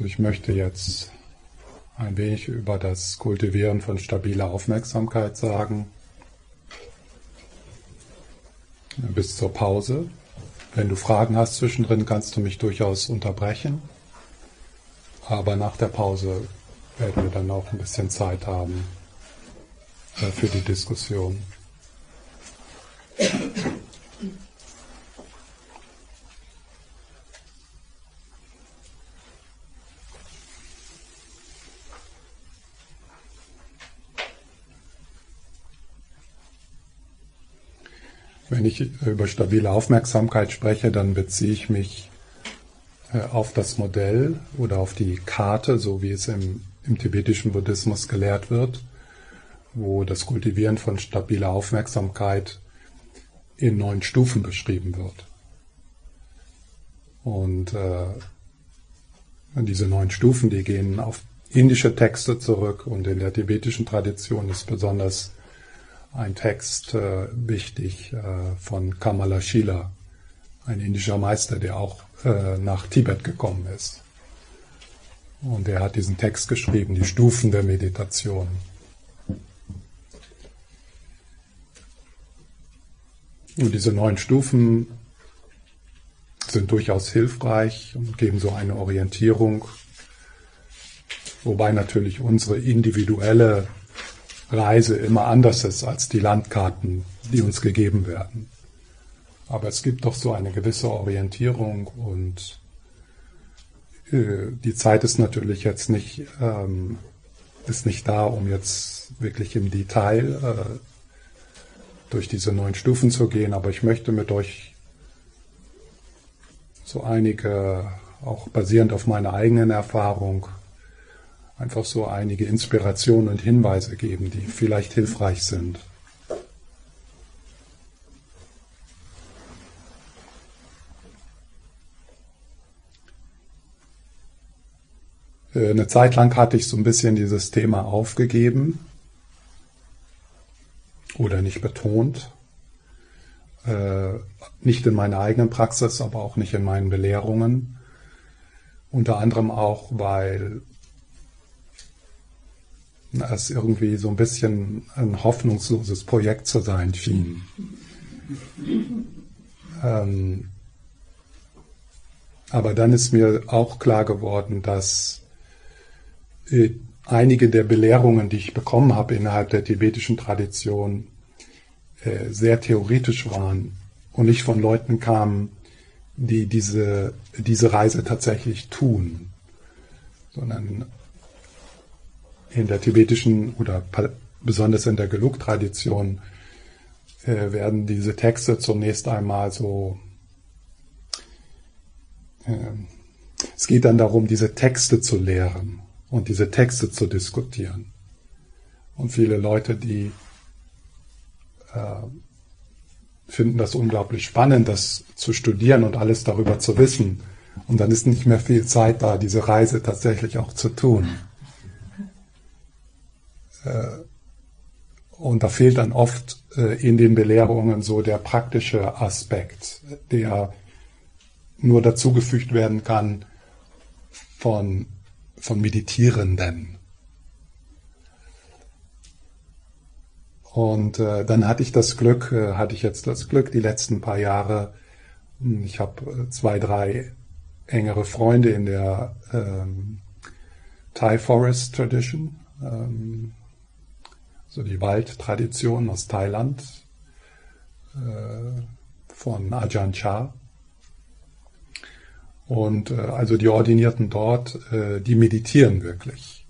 So, ich möchte jetzt ein wenig über das Kultivieren von stabiler Aufmerksamkeit sagen. Bis zur Pause. Wenn du Fragen hast zwischendrin, kannst du mich durchaus unterbrechen. Aber nach der Pause werden wir dann auch ein bisschen Zeit haben äh, für die Diskussion. Wenn ich über stabile Aufmerksamkeit spreche, dann beziehe ich mich äh, auf das Modell oder auf die Karte, so wie es im, im tibetischen Buddhismus gelehrt wird, wo das Kultivieren von stabiler Aufmerksamkeit in neun Stufen beschrieben wird. Und äh, diese neun Stufen, die gehen auf indische Texte zurück und in der tibetischen Tradition ist besonders ein Text äh, wichtig äh, von Kamala Shila, ein indischer Meister, der auch äh, nach Tibet gekommen ist. Und er hat diesen Text geschrieben, die Stufen der Meditation. Und diese neun Stufen sind durchaus hilfreich und geben so eine Orientierung, wobei natürlich unsere individuelle Reise immer anders ist als die Landkarten, die uns gegeben werden. Aber es gibt doch so eine gewisse Orientierung und äh, die Zeit ist natürlich jetzt nicht, ähm, ist nicht da, um jetzt wirklich im Detail äh, durch diese neun Stufen zu gehen, aber ich möchte mit euch so einige, auch basierend auf meiner eigenen Erfahrung, einfach so einige Inspirationen und Hinweise geben, die vielleicht hilfreich sind. Äh, eine Zeit lang hatte ich so ein bisschen dieses Thema aufgegeben oder nicht betont. Äh, nicht in meiner eigenen Praxis, aber auch nicht in meinen Belehrungen. Unter anderem auch, weil es irgendwie so ein bisschen ein hoffnungsloses Projekt zu sein schien. Ähm, aber dann ist mir auch klar geworden, dass äh, einige der Belehrungen, die ich bekommen habe innerhalb der tibetischen Tradition, äh, sehr theoretisch waren und nicht von Leuten kamen, die diese, diese Reise tatsächlich tun, sondern in der tibetischen oder besonders in der Gelug-Tradition äh, werden diese Texte zunächst einmal so, äh, es geht dann darum, diese Texte zu lehren und diese Texte zu diskutieren. Und viele Leute, die äh, finden das unglaublich spannend, das zu studieren und alles darüber zu wissen. Und dann ist nicht mehr viel Zeit da, diese Reise tatsächlich auch zu tun. Äh, und da fehlt dann oft äh, in den Belehrungen so der praktische Aspekt, der nur dazugefügt werden kann von, von Meditierenden. Und äh, dann hatte ich das Glück, äh, hatte ich jetzt das Glück, die letzten paar Jahre, hm, ich habe äh, zwei, drei engere Freunde in der ähm, Thai Forest Tradition, ähm, so die Waldtradition aus Thailand äh, von Ajahn Chah. Und äh, also die Ordinierten dort, äh, die meditieren wirklich.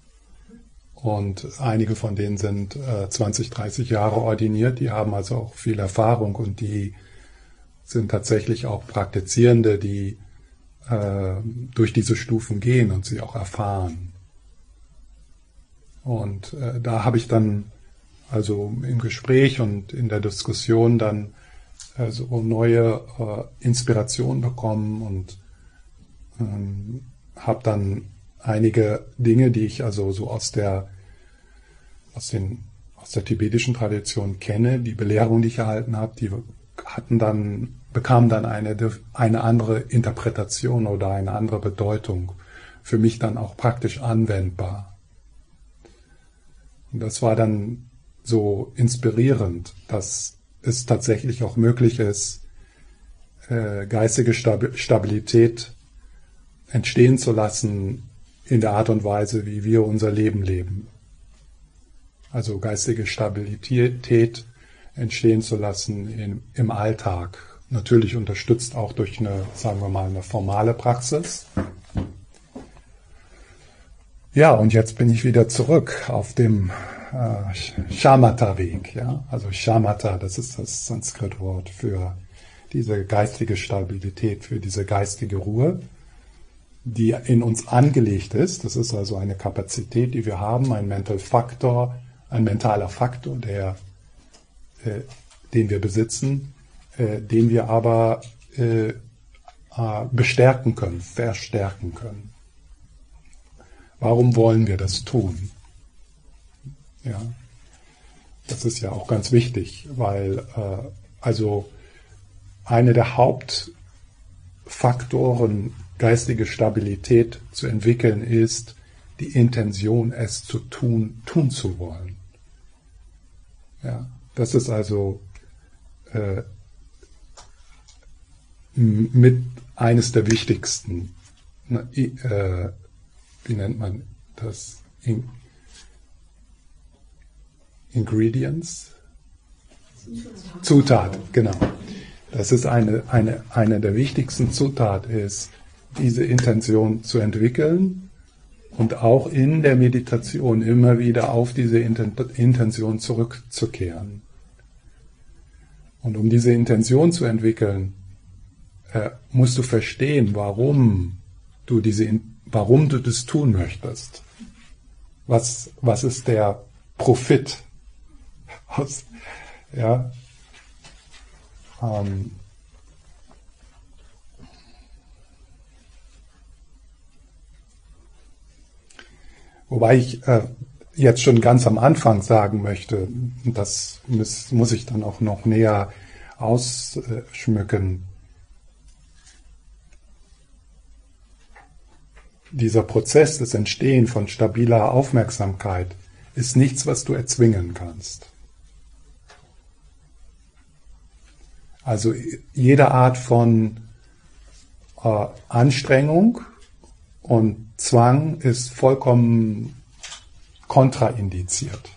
Und einige von denen sind äh, 20, 30 Jahre ordiniert, die haben also auch viel Erfahrung und die sind tatsächlich auch Praktizierende, die durch diese Stufen gehen und sie auch erfahren. Und da habe ich dann also im Gespräch und in der Diskussion dann äh, so neue äh, Inspirationen bekommen und ähm, habe dann einige Dinge, die ich also so aus der aus den aus der tibetischen Tradition kenne, die Belehrung, die ich erhalten habe, die hatten dann bekamen dann eine eine andere Interpretation oder eine andere Bedeutung für mich dann auch praktisch anwendbar. Und das war dann so inspirierend, dass es tatsächlich auch möglich ist, äh, geistige Stabilität entstehen zu lassen in der Art und Weise, wie wir unser Leben leben. Also geistige Stabilität entstehen zu lassen im Alltag. Natürlich unterstützt auch durch eine, sagen wir mal, eine formale Praxis. Ja, und jetzt bin ich wieder zurück auf dem äh, Shamatha-Weg. Ja? Also Shamatha, das ist das Sanskrit-Wort für diese geistige Stabilität, für diese geistige Ruhe, die in uns angelegt ist. Das ist also eine Kapazität, die wir haben, ein Mental Faktor, ein mentaler Faktor, der, äh, den wir besitzen, äh, den wir aber äh, äh bestärken können, verstärken können. Warum wollen wir das tun? Ja, das ist ja auch ganz wichtig, weil äh, also eine der Hauptfaktoren, geistige Stabilität zu entwickeln, ist die Intention, es zu tun, tun zu wollen. Ja, das ist also äh, mit eines der wichtigsten, äh, wie nennt man das? In Ingredients? Zutat. Zutat, genau. Das ist eine, eine, eine der wichtigsten Zutaten ist, diese Intention zu entwickeln und auch in der Meditation immer wieder auf diese Intention zurückzukehren. Und um diese Intention zu entwickeln, äh, musst du verstehen, warum du diese, warum du das tun möchtest. Was, was ist der Profit aus, ja, ähm, wobei ich äh, jetzt schon ganz am Anfang sagen möchte, das muss, muss ich dann auch noch näher ausschmücken. Dieser Prozess des Entstehen von stabiler Aufmerksamkeit ist nichts, was du erzwingen kannst. Also jede Art von äh, Anstrengung und Zwang ist vollkommen kontraindiziert.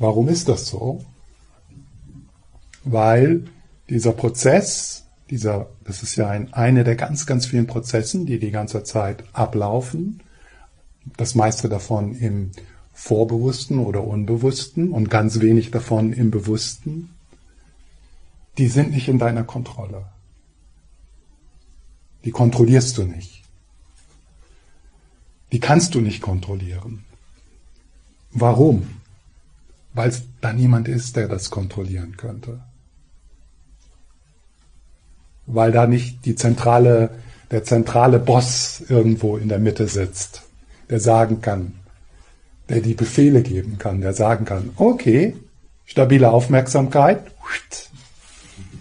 Warum ist das so? Weil dieser Prozess, dieser, das ist ja ein, eine der ganz, ganz vielen Prozessen, die die ganze Zeit ablaufen, das meiste davon im Vorbewussten oder Unbewussten und ganz wenig davon im Bewussten, die sind nicht in deiner Kontrolle. Die kontrollierst du nicht. Die kannst du nicht kontrollieren. Warum? Weil es da niemand ist, der das kontrollieren könnte. Weil da nicht die zentrale, der zentrale Boss irgendwo in der Mitte sitzt, der sagen kann, der die Befehle geben kann, der sagen kann, okay, stabile Aufmerksamkeit,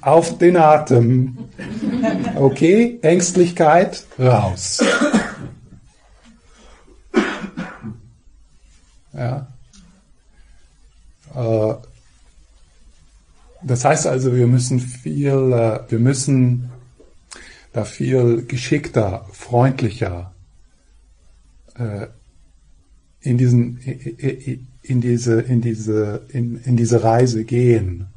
auf den Atem. Okay, Ängstlichkeit, raus. Ja. Äh, das heißt also, wir müssen viel, äh, wir müssen da viel geschickter, freundlicher äh, in diesen, in diese, in diese, in, in diese Reise gehen.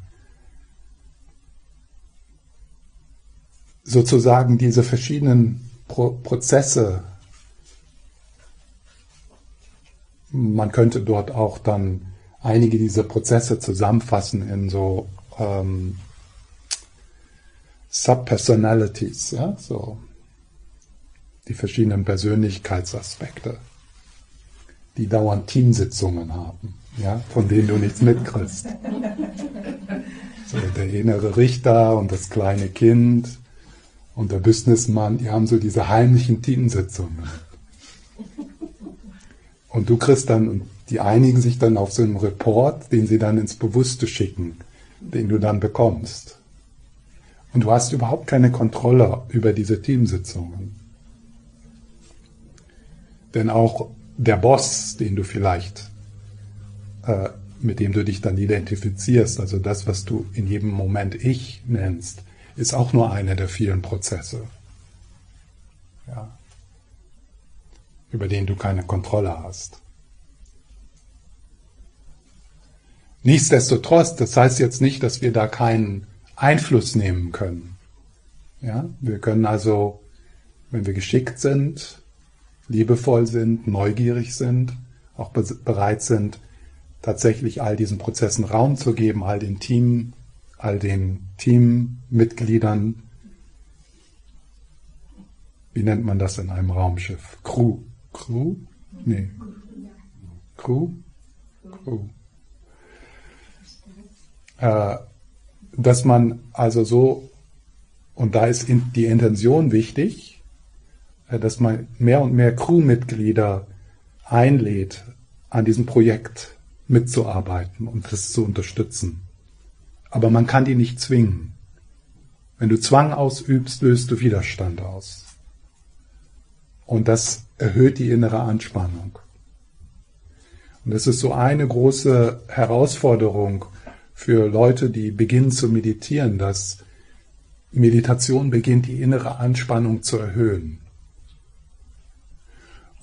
Sozusagen diese verschiedenen Pro Prozesse. Man könnte dort auch dann einige dieser Prozesse zusammenfassen in so ähm, Subpersonalities, ja, so die verschiedenen Persönlichkeitsaspekte die dauernd Teamsitzungen haben, ja, von denen du nichts mitkriegst. So, der innere Richter und das kleine Kind und der Businessman, die haben so diese heimlichen Teamsitzungen. Und du kriegst dann, und die einigen sich dann auf so einen Report, den sie dann ins Bewusste schicken, den du dann bekommst. Und du hast überhaupt keine Kontrolle über diese Teamsitzungen. Denn auch der Boss, den du vielleicht, äh, mit dem du dich dann identifizierst, also das, was du in jedem Moment Ich nennst, ist auch nur einer der vielen Prozesse, ja, über den du keine Kontrolle hast. Nichtsdestotrotz, das heißt jetzt nicht, dass wir da keinen Einfluss nehmen können. Ja, wir können also, wenn wir geschickt sind, liebevoll sind, neugierig sind, auch bereit sind, tatsächlich all diesen Prozessen Raum zu geben, all den Team, all den Teammitgliedern. Wie nennt man das in einem Raumschiff? Crew. Crew? Nee. Crew? Crew. Äh, dass man also so, und da ist die Intention wichtig, dass man mehr und mehr Crewmitglieder einlädt, an diesem Projekt mitzuarbeiten und das zu unterstützen. Aber man kann die nicht zwingen. Wenn du Zwang ausübst, löst du Widerstand aus. Und das erhöht die innere Anspannung. Und das ist so eine große Herausforderung für Leute, die beginnen zu meditieren, dass Meditation beginnt, die innere Anspannung zu erhöhen.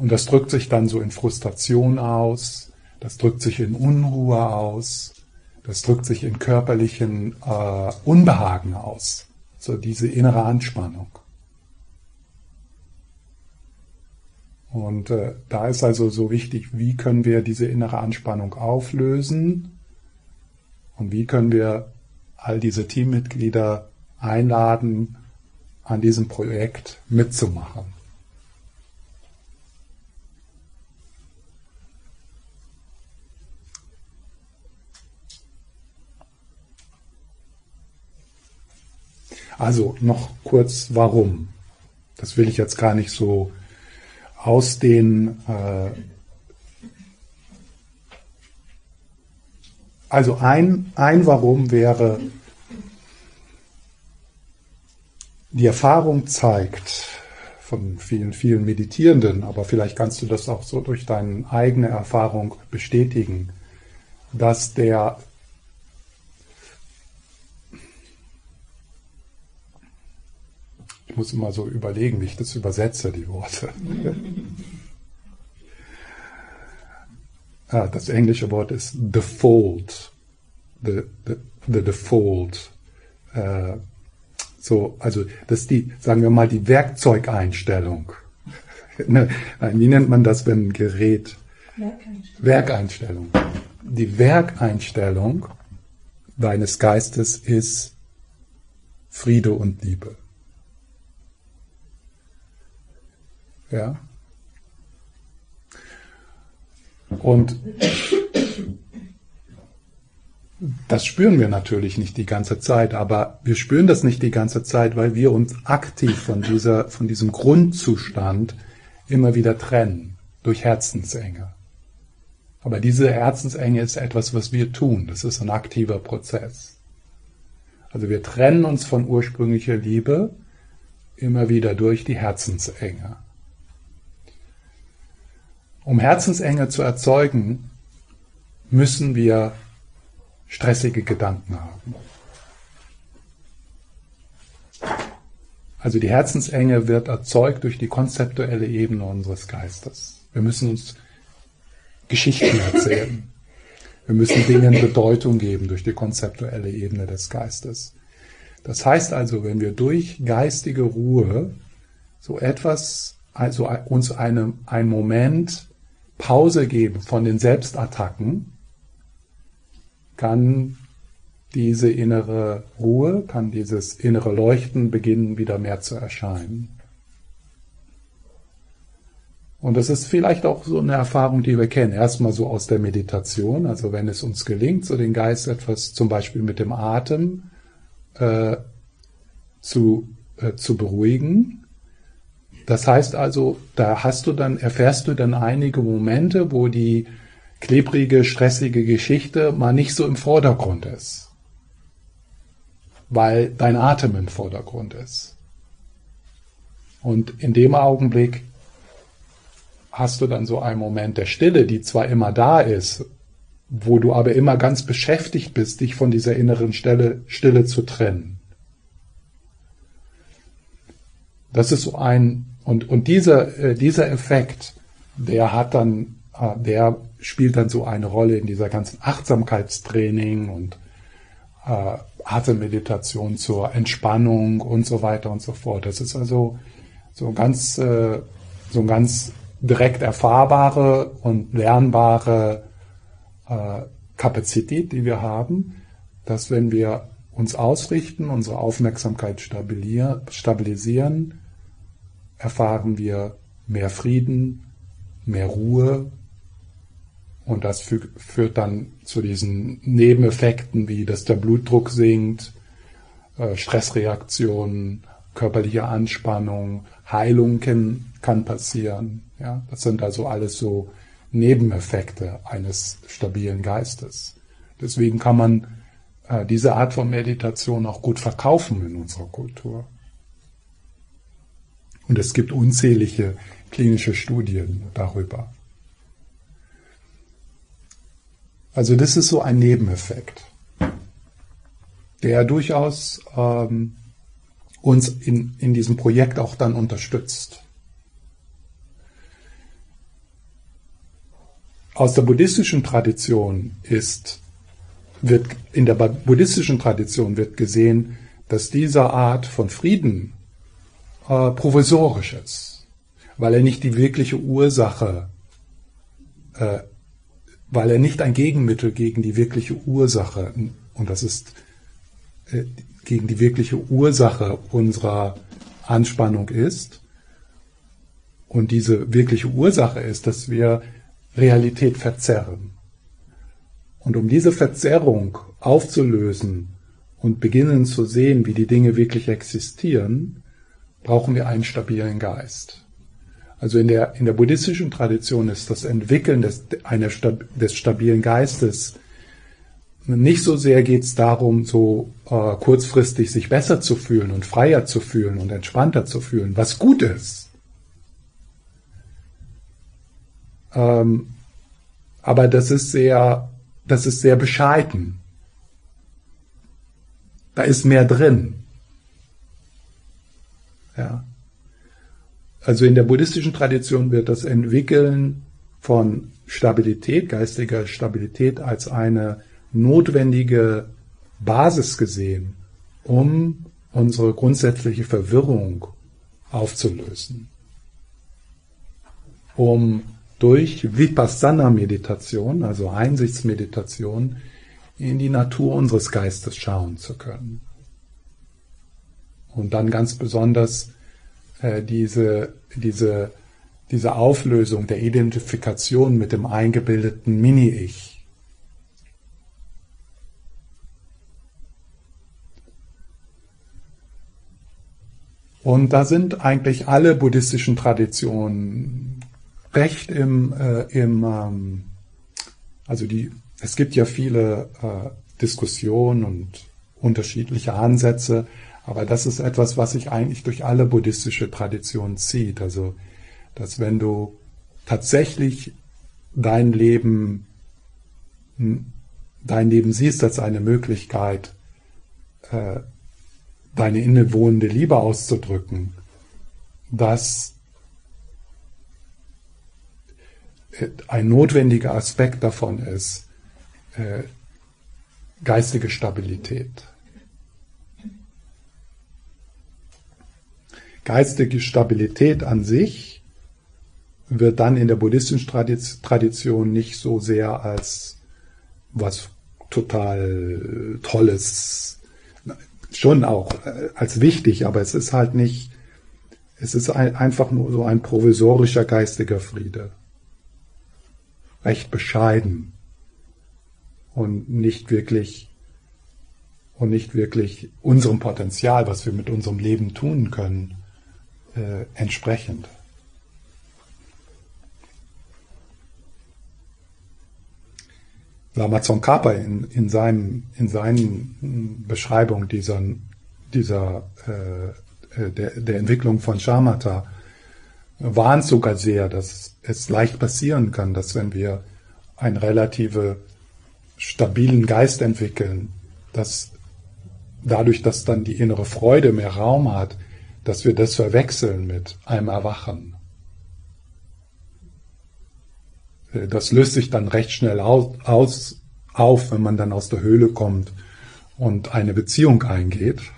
Und das drückt sich dann so in Frustration aus, das drückt sich in Unruhe aus, das drückt sich in körperlichen äh, Unbehagen aus. So diese innere Anspannung. Und äh, da ist also so wichtig, wie können wir diese innere Anspannung auflösen und wie können wir all diese Teammitglieder einladen, an diesem Projekt mitzumachen. Also noch kurz, warum? Das will ich jetzt gar nicht so ausdehnen. Äh, also ein, ein Warum wäre, die Erfahrung zeigt von vielen, vielen Meditierenden, aber vielleicht kannst du das auch so durch deine eigene Erfahrung bestätigen, dass der Ich muss immer so überlegen, wie ich das übersetze, die Worte. ah, das englische Wort ist default. The, the, the default. Äh, so, also das ist die, sagen wir mal, die Werkzeugeinstellung. Ne, wie nennt man das, wenn ein Gerät? Werkeinstellung. Werkeinstellung. Die Werkeinstellung deines Geistes ist Friede und Liebe. Ja. Und das spüren wir natürlich nicht die ganze Zeit, aber wir spüren das nicht die ganze Zeit, weil wir uns aktiv von dieser, von diesem Grundzustand immer wieder trennen durch Herzensenge. Aber diese Herzensenge ist etwas, was wir tun. Das ist ein aktiver Prozess. Also wir trennen uns von ursprünglicher Liebe immer wieder durch die Herzensenge. Um Herzensenge zu erzeugen, müssen wir stressige Gedanken haben. Also die Herzensenge wird erzeugt durch die konzeptuelle Ebene unseres Geistes. Wir müssen uns Geschichten erzählen. Wir müssen Dingen Bedeutung geben durch die konzeptuelle Ebene des Geistes. Das heißt also, wenn wir durch geistige Ruhe so etwas, also uns eine, einen Moment Pause geben von den Selbstattacken, kann diese innere Ruhe, kann dieses innere Leuchten beginnen wieder mehr zu erscheinen. Und das ist vielleicht auch so eine Erfahrung, die wir kennen. Erstmal so aus der Meditation, also wenn es uns gelingt, so den Geist etwas zum Beispiel mit dem Atem äh, zu, äh, zu beruhigen, das heißt also, da hast du dann, erfährst du dann einige Momente, wo die klebrige, stressige Geschichte mal nicht so im Vordergrund ist. Weil dein Atem im Vordergrund ist. Und in dem Augenblick hast du dann so einen Moment der Stille, die zwar immer da ist, wo du aber immer ganz beschäftigt bist, dich von dieser inneren Stille, Stille zu trennen. Das ist so ein, und, und dieser, äh, dieser Effekt, der hat dann, äh, der spielt dann so eine Rolle in dieser ganzen Achtsamkeitstraining und äh, Atemmeditation zur Entspannung und so weiter und so fort. Das ist also so ganz, äh, so ganz direkt erfahrbare und lernbare äh, Kapazität, die wir haben, dass wenn wir uns ausrichten, unsere Aufmerksamkeit stabilisieren, erfahren wir mehr Frieden, mehr Ruhe und das fü führt dann zu diesen Nebeneffekten, wie dass der Blutdruck sinkt, äh, Stressreaktionen, körperliche Anspannung, Heilung kann, kann passieren. Ja, das sind also alles so Nebeneffekte eines stabilen Geistes. Deswegen kann man äh, diese Art von Meditation auch gut verkaufen in unserer Kultur. Und es gibt unzählige klinische Studien darüber. Also das ist so ein Nebeneffekt, der durchaus ähm, uns in, in diesem Projekt auch dann unterstützt. Aus der buddhistischen Tradition ist, wird, in der buddhistischen Tradition wird gesehen, dass diese Art von Frieden äh, provisorisch weil er nicht die wirkliche Ursache, äh, weil er nicht ein Gegenmittel gegen die wirkliche Ursache, und das ist äh, gegen die wirkliche Ursache unserer Anspannung ist. Und diese wirkliche Ursache ist, dass wir Realität verzerren. Und um diese Verzerrung aufzulösen und beginnen zu sehen, wie die Dinge wirklich existieren, brauchen wir einen stabilen Geist. Also in der, in der buddhistischen Tradition ist das Entwickeln des, einer, des stabilen Geistes nicht so sehr geht es darum, so äh, kurzfristig sich besser zu fühlen und freier zu fühlen und entspannter zu fühlen, was gut ist. Ähm, aber das ist sehr, das ist sehr bescheiden. Da ist mehr drin. Ja. Also in der buddhistischen Tradition wird das Entwickeln von Stabilität, geistiger Stabilität als eine notwendige Basis gesehen, um unsere grundsätzliche Verwirrung aufzulösen. Um durch Vipassana-Meditation, also Einsichtsmeditation, in die Natur unseres Geistes schauen zu können. Und dann ganz besonders äh, diese, diese, diese Auflösung der Identifikation mit dem eingebildeten Mini-Ich. Und da sind eigentlich alle buddhistischen Traditionen recht im, äh, im ähm, also die, es gibt ja viele äh, Diskussionen und unterschiedliche Ansätze, aber das ist etwas, was sich eigentlich durch alle buddhistische Traditionen zieht. Also, dass wenn du tatsächlich dein Leben, dein Leben siehst als eine Möglichkeit, äh, deine innewohnende Liebe auszudrücken, dass ein notwendiger Aspekt davon ist äh, geistige Stabilität. Geistige Stabilität an sich wird dann in der buddhistischen Tradition nicht so sehr als was total Tolles, schon auch äh, als wichtig, aber es ist halt nicht, es ist einfach nur so ein provisorischer geistiger Friede. Recht bescheiden. Und nicht wirklich und nicht wirklich unserem Potenzial, was wir mit unserem Leben tun können, äh, entsprechend. Lama Tsongkhapa in, in, seinem, in seinen Beschreibung dieser, dieser äh, äh der, der Entwicklung von Shamatha warnt sogar sehr, dass es leicht passieren kann, dass wenn wir einen relative stabilen Geist entwickeln, dass dadurch, dass dann die innere Freude mehr Raum hat, dass wir das verwechseln mit einem Erwachen. Das löst sich dann recht schnell aus, aus, auf, wenn man dann aus der Höhle kommt und eine Beziehung eingeht.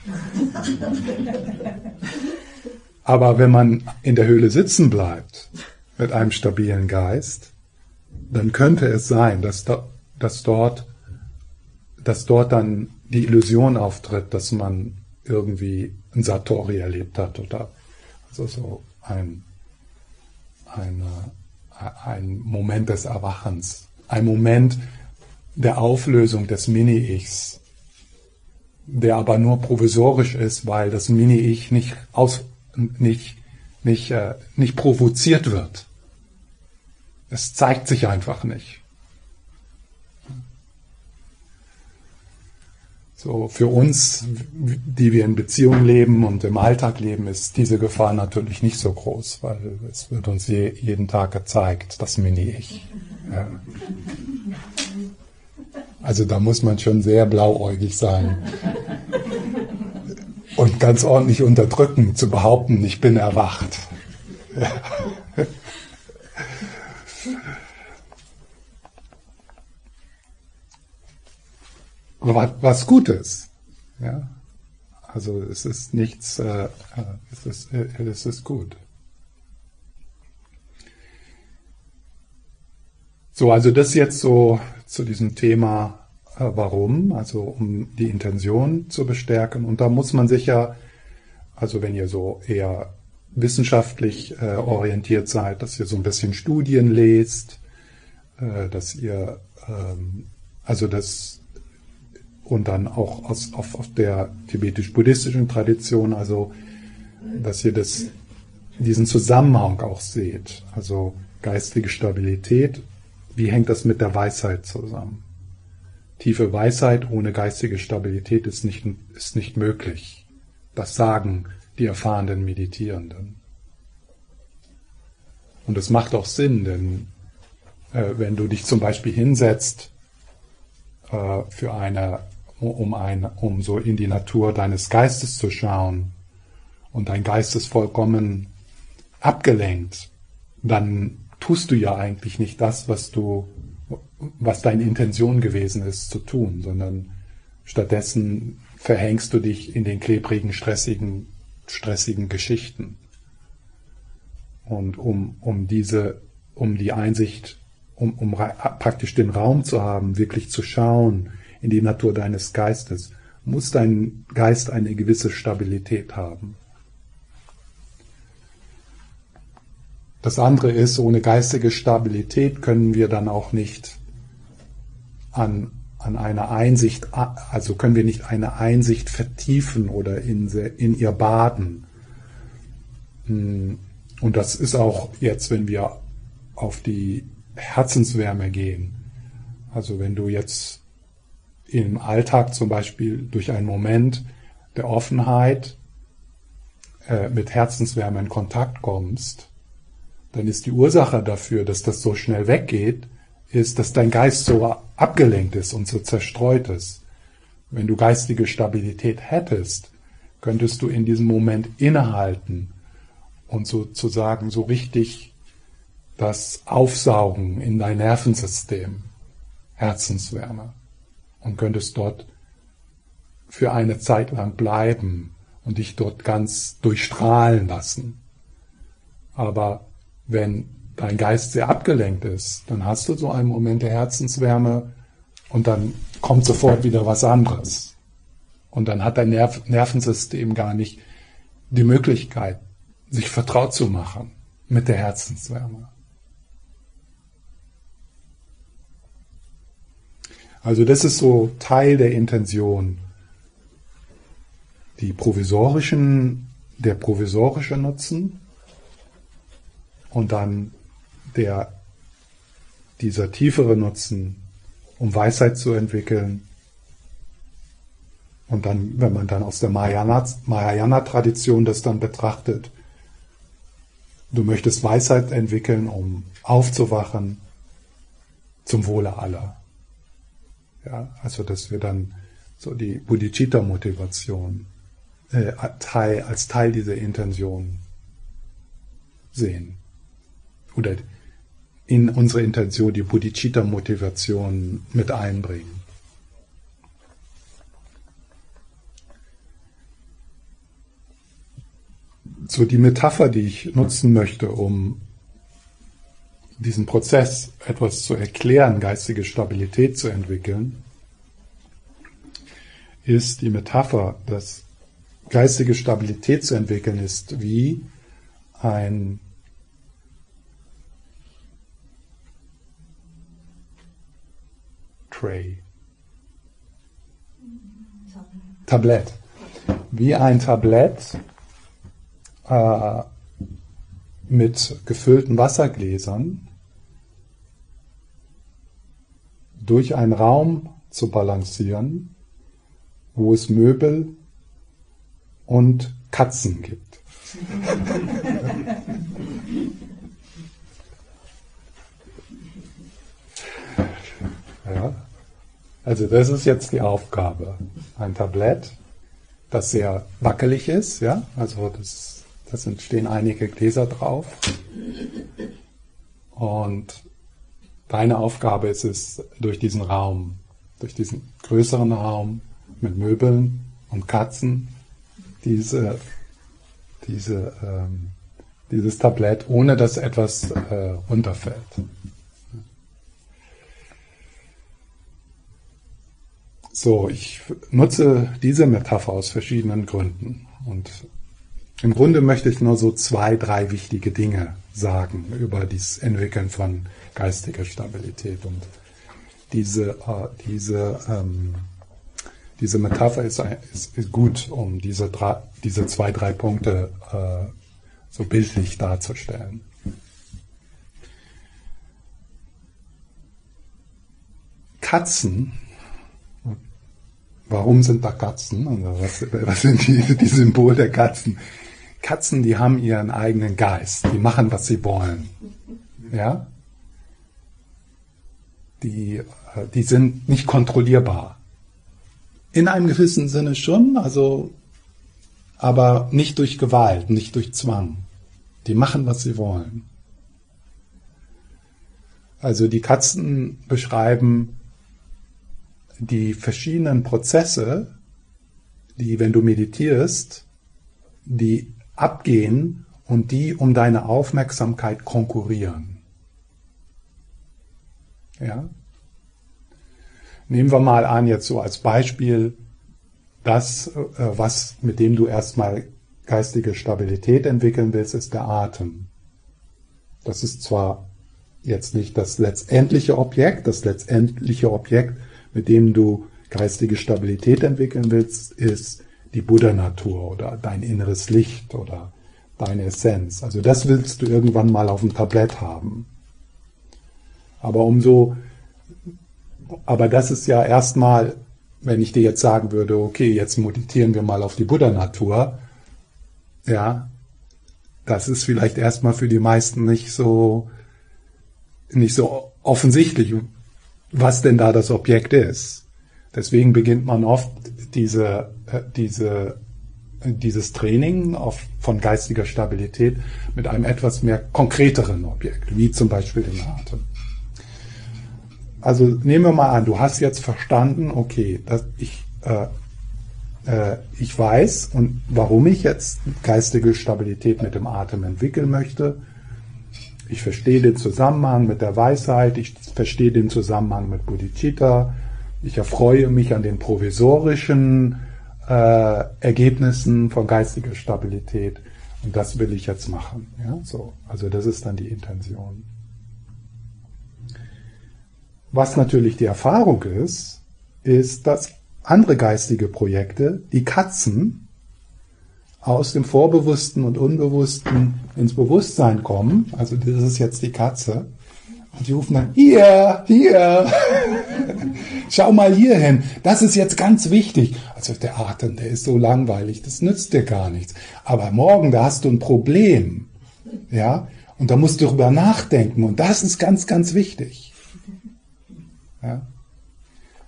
Aber wenn man in der Höhle sitzen bleibt mit einem stabilen Geist, dann könnte es sein, dass, da, dass, dort, dass dort dann die Illusion auftritt, dass man irgendwie ein Satori erlebt hat oder also so ein, ein, ein Moment des Erwachens, ein Moment der Auflösung des Mini-Ichs, der aber nur provisorisch ist, weil das Mini-Ich nicht, aus, nicht, nicht, äh, nicht provoziert wird. Es zeigt sich einfach nicht. So, für uns, die wir in Beziehung leben und im Alltag leben, ist diese Gefahr natürlich nicht so groß, weil es wird uns je, jeden Tag gezeigt, das Mini-Ich. Ja. Also da muss man schon sehr blauäugig sein und ganz ordentlich unterdrücken, zu behaupten, ich bin erwacht. Ja. Was Gutes. Ja? Also es ist nichts, äh, es, ist, äh, es ist gut. So, also das jetzt so zu diesem Thema äh, Warum, also um die Intention zu bestärken. Und da muss man sich ja, also wenn ihr so eher wissenschaftlich äh, orientiert seid, dass ihr so ein bisschen Studien lest, äh, dass ihr, ähm, also das und dann auch aus, auf, auf der tibetisch-buddhistischen Tradition, also dass ihr das, diesen Zusammenhang auch seht. Also geistige Stabilität, wie hängt das mit der Weisheit zusammen? Tiefe Weisheit ohne geistige Stabilität ist nicht, ist nicht möglich. Das sagen die erfahrenen Meditierenden. Und es macht auch Sinn, denn äh, wenn du dich zum Beispiel hinsetzt äh, für eine um, ein, um so in die Natur deines Geistes zu schauen und dein Geist ist vollkommen abgelenkt, dann tust du ja eigentlich nicht das, was du, was deine Intention gewesen ist zu tun, sondern stattdessen verhängst du dich in den klebrigen, stressigen, stressigen Geschichten. Und um, um diese, um die Einsicht, um, um praktisch den Raum zu haben, wirklich zu schauen, in die Natur deines Geistes, muss dein Geist eine gewisse Stabilität haben. Das andere ist, ohne geistige Stabilität können wir dann auch nicht an, an einer Einsicht, also können wir nicht eine Einsicht vertiefen oder in, in ihr baden. Hm, und das ist auch jetzt, wenn wir auf die Herzenswärme gehen. Also wenn du jetzt im Alltag zum Beispiel durch einen Moment der Offenheit äh, mit Herzenswärme in Kontakt kommst, dann ist die Ursache dafür, dass das so schnell weggeht, ist, dass dein Geist so abgelenkt ist und so zerstreut ist. Wenn du geistige Stabilität hättest, könntest du in diesem Moment innehalten und sozusagen so richtig das Aufsaugen in dein Nervensystem, Herzenswärme und könntest dort für eine Zeit lang bleiben und dich dort ganz durchstrahlen lassen. Aber wenn dein Geist sehr abgelenkt ist, dann hast du so einen Moment der Herzenswärme und dann kommt sofort wieder was anderes. Und dann hat dein Nerv Nervensystem gar nicht die Möglichkeit, sich vertraut zu machen mit der Herzenswärme. Also das ist so Teil der Intention. Die provisorischen, der provisorische Nutzen und dann der, dieser tiefere Nutzen, um Weisheit zu entwickeln. Und dann, wenn man dann aus der Mahayana-Tradition das dann betrachtet, Du möchtest Weisheit entwickeln, um aufzuwachen zum Wohle aller. Ja, also dass wir dann so die Bodhicitta-Motivation äh, Teil, als Teil dieser Intention sehen. Oder in unsere Intention die Bodhicitta-Motivation mit einbringen. So die Metapher, die ich nutzen möchte, um diesen Prozess etwas zu erklären, geistige Stabilität zu entwickeln, ist die Metapher, dass geistige Stabilität zu entwickeln ist wie ein Tray. Tablett. Wie ein Tablett äh, mit gefüllten Wassergläsern durch einen Raum zu balancieren, wo es Möbel und Katzen gibt. ja. Also das ist jetzt die Aufgabe. Ein Tablett, das sehr wackelig ist, ja, also das, das stehen einige Gläser drauf. Und deine Aufgabe ist es, durch diesen Raum, durch diesen größeren Raum mit Möbeln und Katzen, diese, diese, ähm, dieses Tablett, ohne dass etwas äh, runterfällt. So, ich nutze diese Metapher aus verschiedenen Gründen. Und im Grunde möchte ich nur so zwei, drei wichtige Dinge sagen über das Entwickeln von geistiger Stabilität. Und diese, äh, diese, ähm, diese Metapher ist, ist, ist, gut, um diese, drei, diese zwei, drei Punkte äh, so bildlich darzustellen. Katzen Warum sind da Katzen? Also was, was sind die, die Symbole der Katzen? Katzen, die haben ihren eigenen Geist. Die machen, was sie wollen. Ja? Die, äh, die sind nicht kontrollierbar. In einem gewissen Sinne schon, also, aber nicht durch Gewalt, nicht durch Zwang. Die machen, was sie wollen. Also die Katzen beschreiben die verschiedenen Prozesse, die, wenn du meditierst, die abgehen und die um deine Aufmerksamkeit konkurrieren. Ja? Nehmen wir mal an, jetzt so als Beispiel, das, äh, was, mit dem du erstmal geistige Stabilität entwickeln willst, ist der Atem. Das ist zwar jetzt nicht das letztendliche Objekt, das letztendliche Objekt mit dem du geistige Stabilität entwickeln willst, ist die Buddha-Natur oder dein inneres Licht oder deine Essenz. Also das willst du irgendwann mal auf dem Tablett haben. Aber umso, aber das ist ja erstmal, wenn ich dir jetzt sagen würde, okay, jetzt meditieren wir mal auf die Buddha-Natur, ja, das ist vielleicht erstmal für die meisten nicht so, nicht so offensichtlich was denn da das Objekt ist. Deswegen beginnt man oft diese, äh, diese, dieses Training auf, von geistiger Stabilität mit einem etwas mehr konkreteren Objekt, wie zum Beispiel dem Atem. Also nehmen wir mal an, du hast jetzt verstanden, okay, dass ich, äh, äh, ich weiß und warum ich jetzt geistige Stabilität mit dem Atem entwickeln möchte ich verstehe den Zusammenhang mit der Weisheit, ich verstehe den Zusammenhang mit Bodhicitta, ich erfreue mich an den provisorischen äh, Ergebnissen von geistiger Stabilität und das will ich jetzt machen. Ja, so. Also das ist dann die Intention. Was natürlich die Erfahrung ist, ist, dass andere geistige Projekte, die Katzen, aus dem Vorbewussten und Unbewussten ins Bewusstsein kommen. Also das ist jetzt die Katze. Und die rufen dann, hier, hier, schau mal hier hin, das ist jetzt ganz wichtig. Also der Atem, der ist so langweilig, das nützt dir gar nichts. Aber morgen, da hast du ein Problem. Ja, und da musst du darüber nachdenken und das ist ganz, ganz wichtig. Ja.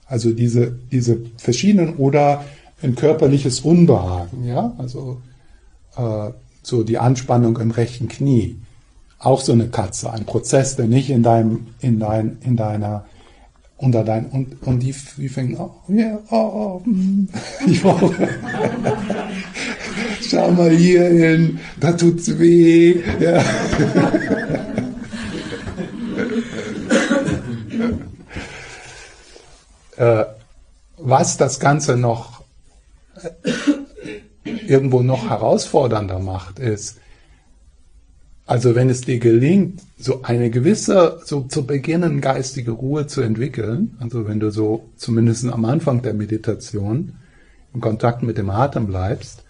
Also diese, diese verschiedenen oder ein körperliches Unbehagen, ja, also äh, so die Anspannung im rechten Knie, auch so eine Katze, ein Prozess, der nicht in deinem, in dein, in deiner, unter dein, und, und die, die fängt, oh, yeah, oh, oh, mm, ich brauche, schau mal hier hin, da tut's weh, ja. äh, was das Ganze noch äh, irgendwo noch herausfordernder macht, ist, also wenn es dir gelingt, so eine gewisse, so zu beginnen geistige Ruhe zu entwickeln, also wenn du so zumindest am Anfang der Meditation in Kontakt mit dem Atem bleibst,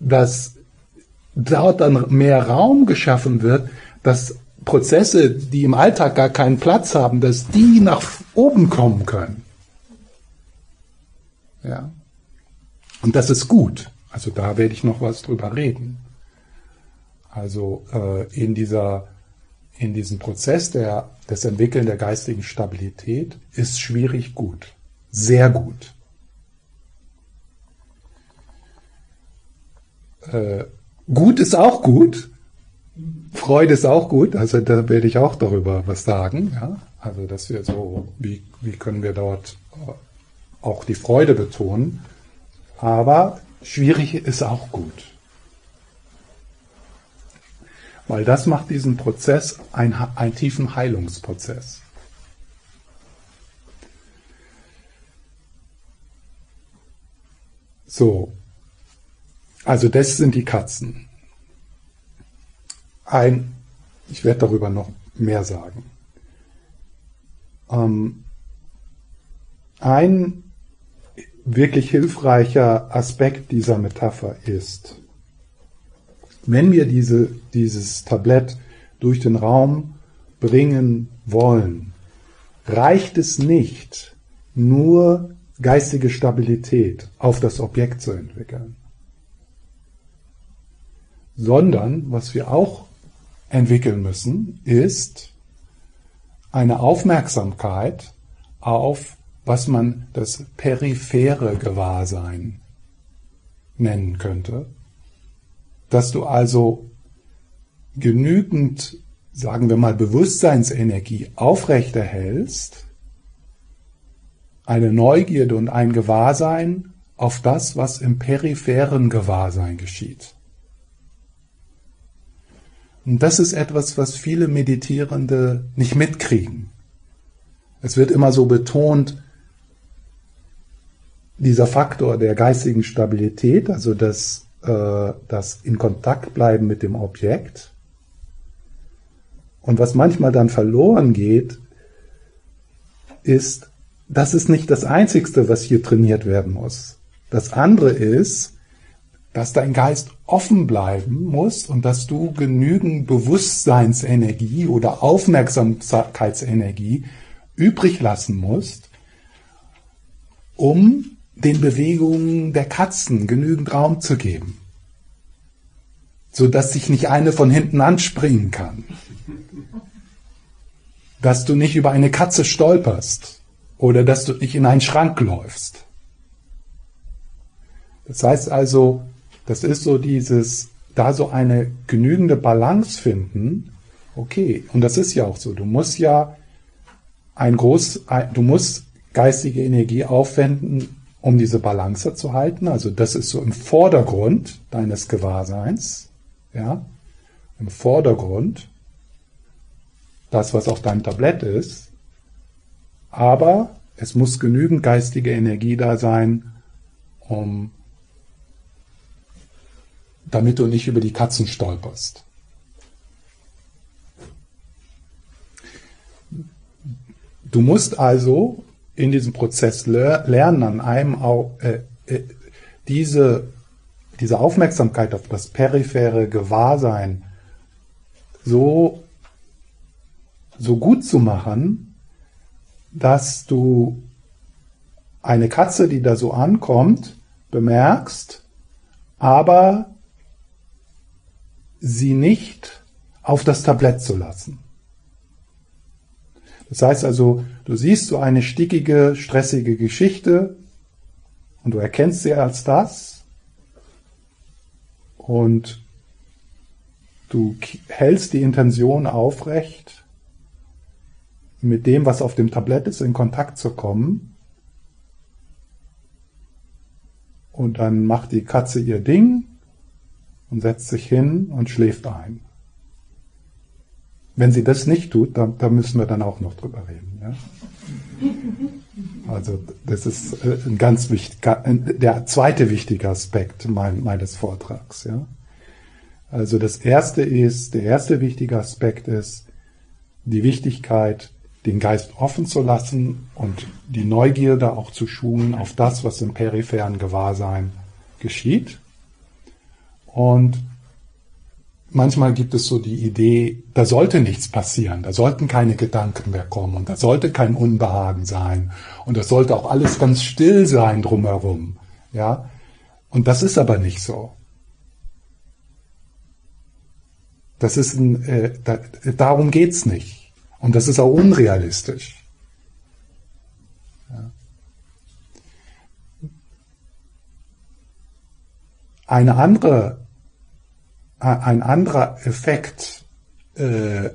dass dort dann mehr Raum geschaffen wird, dass Prozesse, die im Alltag gar keinen Platz haben, dass die nach oben kommen können. Ja. Und das ist gut. Also da werde ich noch was drüber reden. Also äh, in dieser in diesem Prozess der, des Entwickeln der geistigen Stabilität ist schwierig gut. Sehr gut. Äh, gut ist auch gut. Freude ist auch gut. Also da werde ich auch darüber was sagen. Ja? Also dass wir so, wie, wie können wir dort auch die Freude betonen. Aber schwierig ist auch gut. Weil das macht diesen Prozess ein, einen tiefen Heilungsprozess. So, also das sind die Katzen. Ein, ich werde darüber noch mehr sagen. Ähm, ein wirklich hilfreicher Aspekt dieser Metapher ist, wenn wir diese, dieses Tablett durch den Raum bringen wollen, reicht es nicht, nur geistige Stabilität auf das Objekt zu entwickeln, sondern was wir auch entwickeln müssen, ist eine Aufmerksamkeit auf was man das periphere Gewahrsein nennen könnte, dass du also genügend, sagen wir mal, Bewusstseinsenergie aufrechterhältst, eine Neugierde und ein Gewahrsein auf das, was im peripheren Gewahrsein geschieht. Und das ist etwas, was viele Meditierende nicht mitkriegen. Es wird immer so betont, dieser Faktor der geistigen Stabilität, also das, äh, das in Kontakt bleiben mit dem Objekt. Und was manchmal dann verloren geht, ist, das ist nicht das Einzigste, was hier trainiert werden muss. Das andere ist, dass dein Geist offen bleiben muss und dass du genügend Bewusstseinsenergie oder Aufmerksamkeitsenergie übrig lassen musst, um den Bewegungen der Katzen genügend Raum zu geben, so dass sich nicht eine von hinten anspringen kann, dass du nicht über eine Katze stolperst oder dass du nicht in einen Schrank läufst. Das heißt also, das ist so dieses, da so eine genügende Balance finden, okay, und das ist ja auch so, du musst ja ein groß, du musst geistige Energie aufwenden, um diese Balance zu halten. Also das ist so im Vordergrund deines Gewahrseins, ja, im Vordergrund, das, was auf deinem Tablett ist, aber es muss genügend geistige Energie da sein, um damit du nicht über die Katzen stolperst. Du musst also in diesem Prozess lernen, an einem auch äh, äh, diese, diese Aufmerksamkeit auf das periphere Gewahrsein so, so gut zu machen, dass du eine Katze, die da so ankommt, bemerkst, aber sie nicht auf das Tablett zu lassen. Das heißt also, du siehst so eine stickige, stressige Geschichte und du erkennst sie als das und du hältst die Intention aufrecht, mit dem, was auf dem Tablett ist, in Kontakt zu kommen. Und dann macht die Katze ihr Ding und setzt sich hin und schläft ein. Wenn sie das nicht tut, da, da müssen wir dann auch noch drüber reden. Ja? Also das ist äh, ein ganz wichtiger, der zweite wichtige Aspekt mein, meines Vortrags. Ja? Also das erste ist, der erste wichtige Aspekt ist die Wichtigkeit, den Geist offen zu lassen und die Neugierde auch zu schulen auf das, was im peripheren Gewahrsein geschieht. Und manchmal gibt es so die Idee, da sollte nichts passieren, da sollten keine Gedanken mehr kommen und da sollte kein Unbehagen sein und das sollte auch alles ganz still sein drumherum, ja. Und das ist aber nicht so. Das ist ein, äh, da, darum geht's nicht und das ist auch unrealistisch. Ja. Eine andere ein anderer Effekt äh,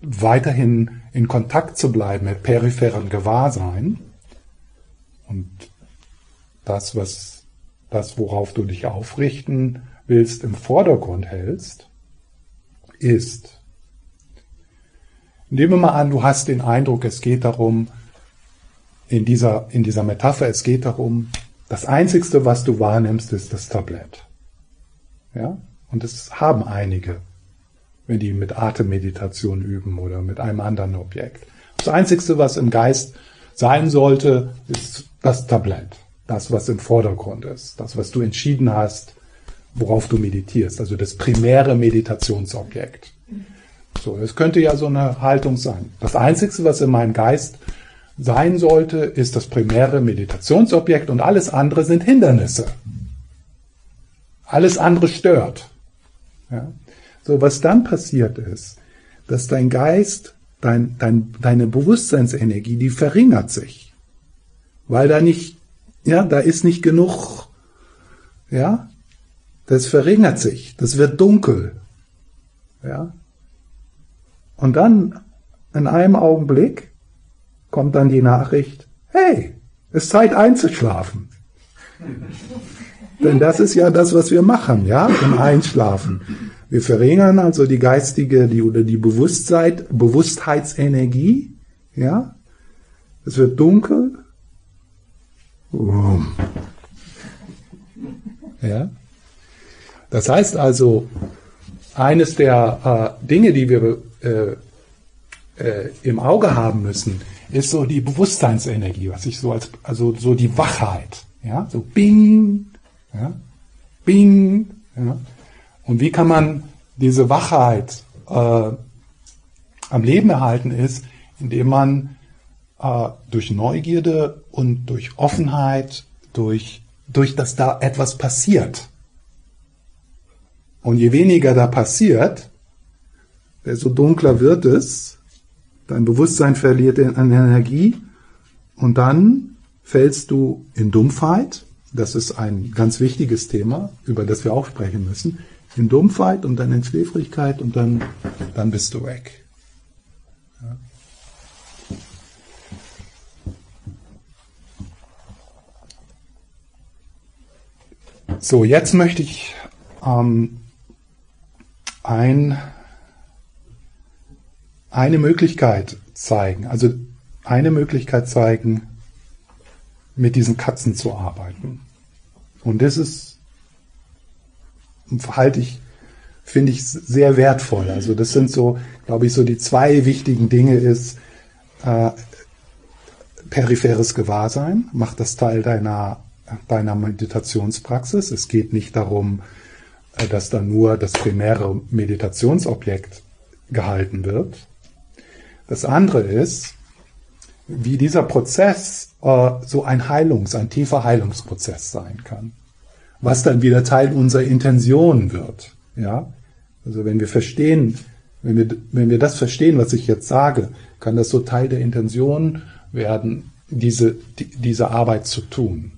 weiterhin in Kontakt zu bleiben mit peripheren Gewahrsein und das, was das, worauf du dich aufrichten willst, im Vordergrund hältst, ist, nehmen wir mal an, du hast den Eindruck, es geht darum, in dieser, in dieser Metapher, es geht darum, das Einzigste, was du wahrnimmst, ist das Tablett. Ja? Und das haben einige, wenn die mit Atemmeditation üben oder mit einem anderen Objekt. Das Einzigste, was im Geist sein sollte, ist das Tablett. Das, was im Vordergrund ist. Das, was du entschieden hast, worauf du meditierst. Also das primäre Meditationsobjekt. So, das könnte ja so eine Haltung sein. Das Einzigste, was in meinem Geist sein sollte, ist das primäre Meditationsobjekt und alles andere sind Hindernisse. Alles andere stört. Ja? So, was dann passiert ist, dass dein Geist, dein, dein, deine Bewusstseinsenergie, die verringert sich. Weil da nicht, ja, da ist nicht genug, ja, das verringert sich, das wird dunkel, ja. Und dann, in einem Augenblick, kommt dann die Nachricht, hey, es ist Zeit einzuschlafen. Denn das ist ja das, was wir machen, ja, im Einschlafen. Wir verringern also die geistige, die oder die Bewusstheit, Bewusstheitsenergie, ja. Es wird dunkel. Ja. Das heißt also, eines der äh, Dinge, die wir äh, äh, im Auge haben müssen, ist so die Bewusstseinsenergie, was ich so als, also so die Wachheit, ja, so bing, ja, bing, ja. Und wie kann man diese Wachheit äh, am Leben erhalten ist, indem man äh, durch Neugierde und durch Offenheit, durch, durch dass da etwas passiert. Und je weniger da passiert, desto dunkler wird es, Dein Bewusstsein verliert an Energie und dann fällst du in Dumpfheit. Das ist ein ganz wichtiges Thema, über das wir auch sprechen müssen. In Dumpfheit und dann in Schläfrigkeit und dann, dann bist du weg. So, jetzt möchte ich ähm, ein eine Möglichkeit zeigen, also eine Möglichkeit zeigen, mit diesen Katzen zu arbeiten. Und das ist, halte ich, finde ich sehr wertvoll. Also das sind so, glaube ich, so die zwei wichtigen Dinge ist, äh, peripheres Gewahrsein, macht das Teil deiner, deiner Meditationspraxis. Es geht nicht darum, äh, dass da nur das primäre Meditationsobjekt gehalten wird, das andere ist, wie dieser Prozess äh, so ein Heilungs-, ein tiefer Heilungsprozess sein kann. Was dann wieder Teil unserer Intention wird. Ja, also wenn wir verstehen, wenn wir, wenn wir das verstehen, was ich jetzt sage, kann das so Teil der Intention werden, diese, die, diese Arbeit zu tun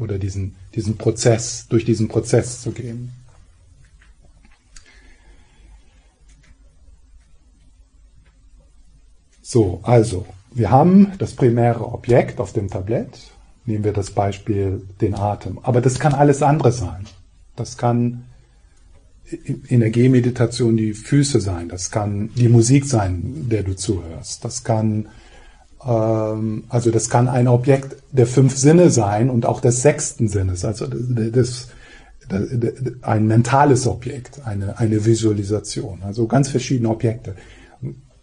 oder diesen, diesen Prozess, durch diesen Prozess zu gehen. So, also, wir haben das primäre Objekt auf dem Tablett. Nehmen wir das Beispiel den Atem. Aber das kann alles andere sein. Das kann in der Gehmeditation die Füße sein. Das kann die Musik sein, der du zuhörst. Das kann ähm, also das kann ein Objekt der fünf Sinne sein und auch des sechsten Sinnes. Also das, das, ein mentales Objekt, eine, eine Visualisation. Also ganz verschiedene Objekte.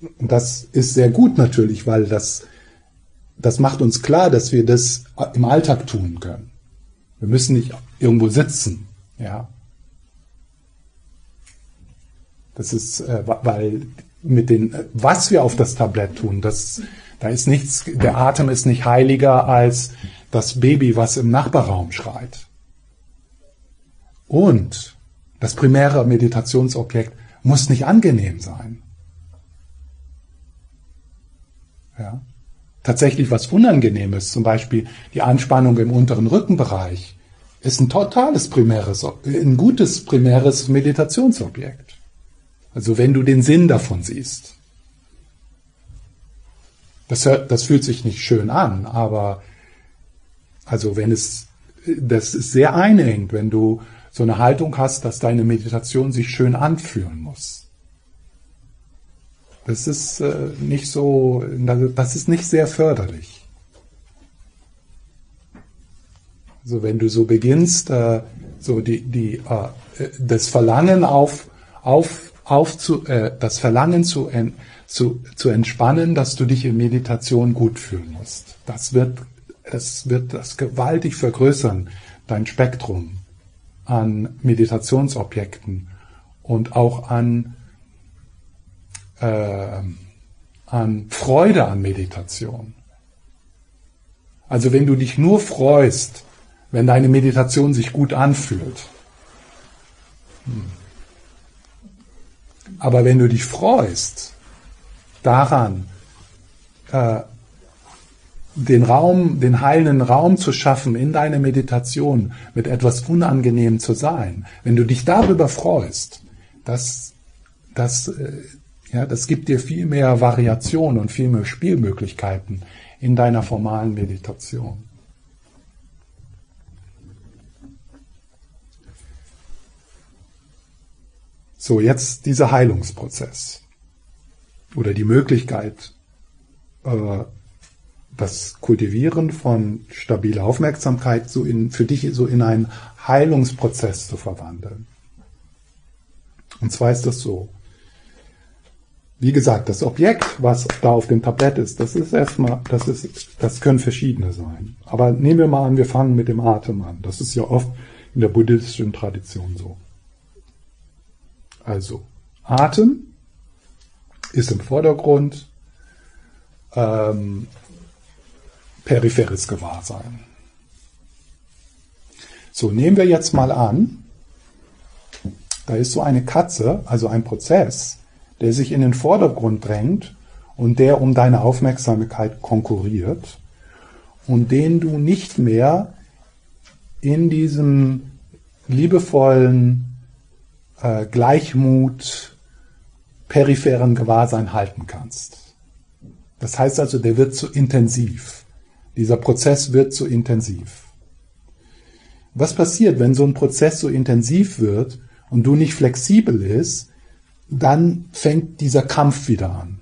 Und das ist sehr gut natürlich, weil das, das macht uns klar, dass wir das im Alltag tun können. Wir müssen nicht irgendwo sitzen, ja. Das ist, äh, weil mit den, was wir auf das Tablett tun, das, da ist nichts, der Atem ist nicht heiliger als das Baby, was im Nachbarraum schreit. Und das primäre Meditationsobjekt muss nicht angenehm sein. Ja. Tatsächlich was Unangenehmes, zum Beispiel die Anspannung im unteren Rückenbereich, ist ein totales primäres, ein gutes primäres Meditationsobjekt. Also wenn du den Sinn davon siehst. Das, hört, das fühlt sich nicht schön an, aber also wenn es, das ist sehr einengt, wenn du so eine Haltung hast, dass deine Meditation sich schön anfühlen muss. Das ist äh, nicht so, das ist nicht sehr förderlich. Also wenn du so beginnst, äh, so die, die, äh, das Verlangen auf, auf, auf zu, äh, das Verlangen zu, en, zu, zu entspannen, dass du dich in Meditation gut fühlen musst. Das wird, das wird das gewaltig vergrößern, dein Spektrum an Meditationsobjekten und auch an äh, an Freude an Meditation. Also wenn du dich nur freust, wenn deine Meditation sich gut anfühlt. Hm. Aber wenn du dich freust daran, äh, den Raum, den heilenden Raum zu schaffen in deiner Meditation, mit etwas unangenehm zu sein, wenn du dich darüber freust, das, das äh, ja, das gibt dir viel mehr Variation und viel mehr Spielmöglichkeiten in deiner formalen Meditation. So, jetzt dieser Heilungsprozess oder die Möglichkeit, äh, das Kultivieren von stabiler Aufmerksamkeit so in, für dich so in einen Heilungsprozess zu verwandeln. Und zwar ist das so. Wie gesagt, das Objekt, was da auf dem Tablett ist, das ist erstmal, das ist, das können verschiedene sein. Aber nehmen wir mal an, wir fangen mit dem Atem an. Das ist ja oft in der buddhistischen Tradition so. Also, Atem ist im Vordergrund, ähm, peripheres Gewahrsein. So, nehmen wir jetzt mal an, da ist so eine Katze, also ein Prozess, der sich in den Vordergrund drängt und der um deine Aufmerksamkeit konkurriert und den du nicht mehr in diesem liebevollen äh, Gleichmut, peripheren Gewahrsein halten kannst. Das heißt also, der wird zu intensiv. Dieser Prozess wird zu intensiv. Was passiert, wenn so ein Prozess so intensiv wird und du nicht flexibel ist, dann fängt dieser Kampf wieder an.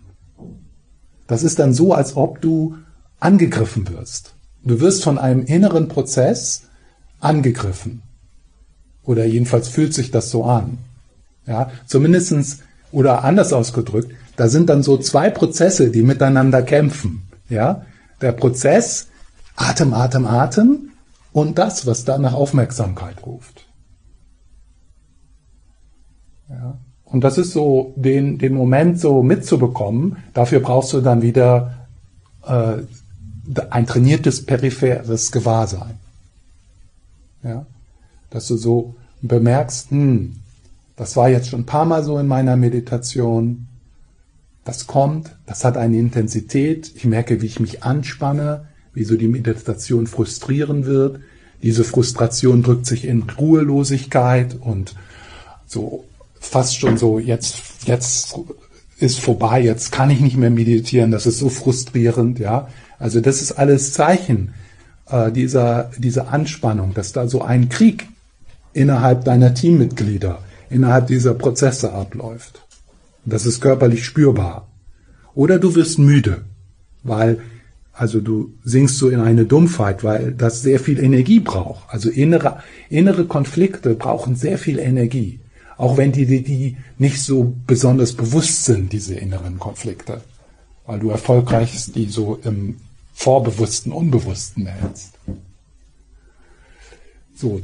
Das ist dann so, als ob du angegriffen wirst. Du wirst von einem inneren Prozess angegriffen. Oder jedenfalls fühlt sich das so an. Ja, zumindestens oder anders ausgedrückt, da sind dann so zwei Prozesse, die miteinander kämpfen. Ja, der Prozess Atem, Atem, Atem und das, was da nach Aufmerksamkeit ruft. Ja. Und das ist so, den, den Moment so mitzubekommen, dafür brauchst du dann wieder äh, ein trainiertes peripheres Gewahrsein. Ja? Dass du so bemerkst, hm, Das war jetzt schon ein paar Mal so in meiner Meditation. Das kommt, das hat eine Intensität. Ich merke, wie ich mich anspanne, wie so die Meditation frustrieren wird. Diese Frustration drückt sich in Ruhelosigkeit und so fast schon so, jetzt, jetzt ist vorbei, jetzt kann ich nicht mehr meditieren, das ist so frustrierend, ja. Also das ist alles Zeichen äh, dieser, dieser Anspannung, dass da so ein Krieg innerhalb deiner Teammitglieder, innerhalb dieser Prozesse abläuft. Das ist körperlich spürbar. Oder du wirst müde, weil, also du sinkst so in eine Dumpfheit, weil das sehr viel Energie braucht. Also innere, innere Konflikte brauchen sehr viel Energie. Auch wenn die, die, die nicht so besonders bewusst sind, diese inneren Konflikte. Weil du erfolgreich die so im Vorbewussten, Unbewussten hältst. So,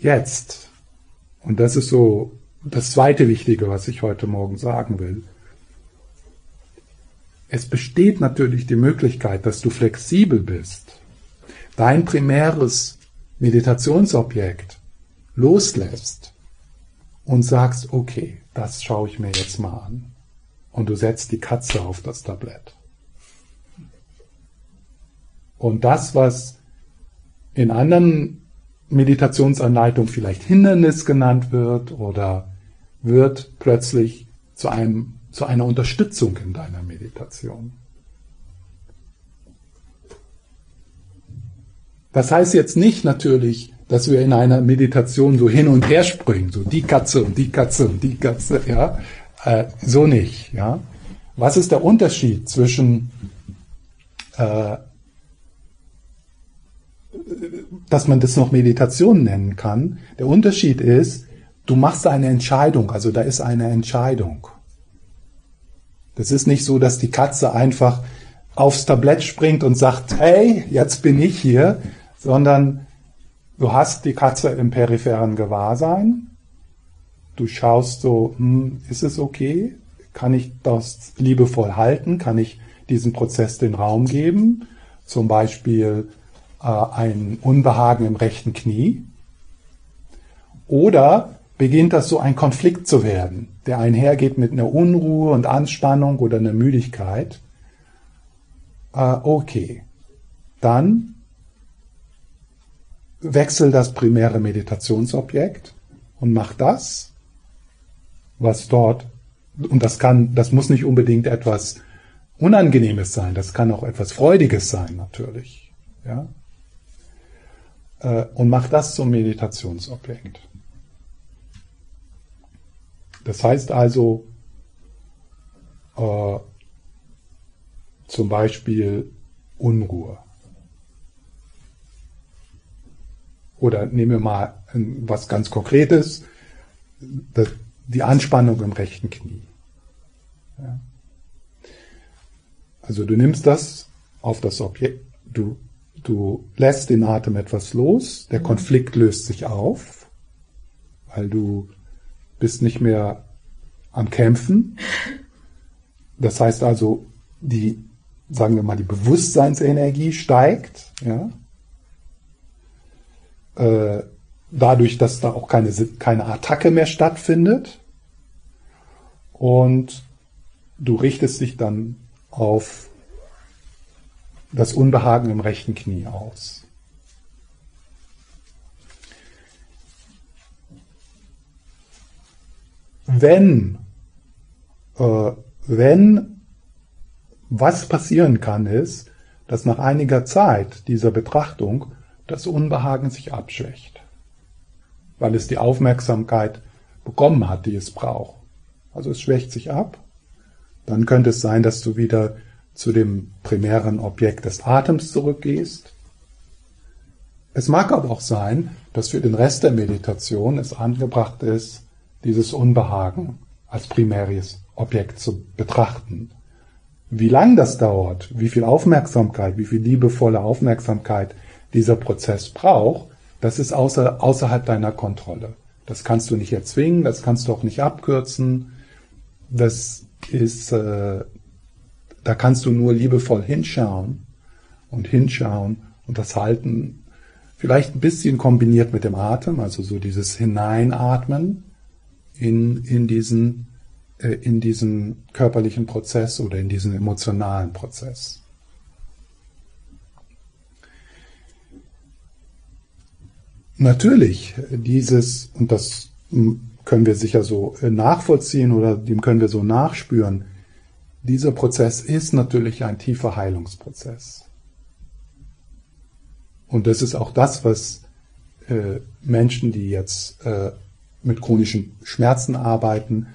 jetzt. Und das ist so das zweite Wichtige, was ich heute Morgen sagen will. Es besteht natürlich die Möglichkeit, dass du flexibel bist, dein primäres Meditationsobjekt loslässt und sagst, okay, das schaue ich mir jetzt mal an. Und du setzt die Katze auf das Tablett. Und das, was in anderen Meditationsanleitungen vielleicht Hindernis genannt wird oder wird plötzlich zu einem, zu einer Unterstützung in deiner Meditation. Das heißt jetzt nicht natürlich, dass wir in einer Meditation so hin und her springen, so die Katze und die Katze und die Katze, ja, äh, so nicht, ja. Was ist der Unterschied zwischen, äh, dass man das noch Meditation nennen kann? Der Unterschied ist, du machst eine Entscheidung, also da ist eine Entscheidung. Das ist nicht so, dass die Katze einfach aufs Tablett springt und sagt, hey, jetzt bin ich hier, sondern Du hast die Katze im peripheren Gewahrsein. Du schaust so, hm, ist es okay? Kann ich das liebevoll halten? Kann ich diesem Prozess den Raum geben? Zum Beispiel äh, ein Unbehagen im rechten Knie. Oder beginnt das so ein Konflikt zu werden, der einhergeht mit einer Unruhe und Anspannung oder einer Müdigkeit? Äh, okay, dann wechsel das primäre Meditationsobjekt und mach das, was dort, und das kann, das muss nicht unbedingt etwas Unangenehmes sein, das kann auch etwas Freudiges sein, natürlich, ja. Äh, und mach das zum Meditationsobjekt. Das heißt also, äh, zum Beispiel Unruhe. Oder nehmen wir mal was ganz Konkretes, die Anspannung im rechten Knie. Ja. Also du nimmst das auf das Objekt, du, du lässt den Atem etwas los, der Konflikt löst sich auf, weil du bist nicht mehr am Kämpfen. Das heißt also, die, sagen wir mal, die Bewusstseinsenergie steigt, ja, äh, dadurch, dass da auch keine, keine Attacke mehr stattfindet. Und du richtest dich dann auf das Unbehagen im rechten Knie aus. Wenn, äh, wenn was passieren kann, ist, dass nach einiger Zeit dieser Betrachtung das Unbehagen sich abschwächt, weil es die Aufmerksamkeit bekommen hat, die es braucht. Also es schwächt sich ab. Dann könnte es sein, dass du wieder zu dem primären Objekt des Atems zurückgehst. Es mag aber auch sein, dass für den Rest der Meditation es angebracht ist, dieses Unbehagen als primäres Objekt zu betrachten. Wie lang das dauert, wie viel Aufmerksamkeit, wie viel liebevolle Aufmerksamkeit dieser Prozess braucht, das ist außer, außerhalb deiner Kontrolle. Das kannst du nicht erzwingen, das kannst du auch nicht abkürzen. Das ist, äh, da kannst du nur liebevoll hinschauen und hinschauen und das halten, vielleicht ein bisschen kombiniert mit dem Atem, also so dieses Hineinatmen, in, in, diesen, äh, in diesem körperlichen Prozess oder in diesem emotionalen Prozess. Natürlich, dieses, und das können wir sicher so äh, nachvollziehen oder dem können wir so nachspüren, dieser Prozess ist natürlich ein tiefer Heilungsprozess. Und das ist auch das, was äh, Menschen, die jetzt äh, mit chronischen Schmerzen arbeiten,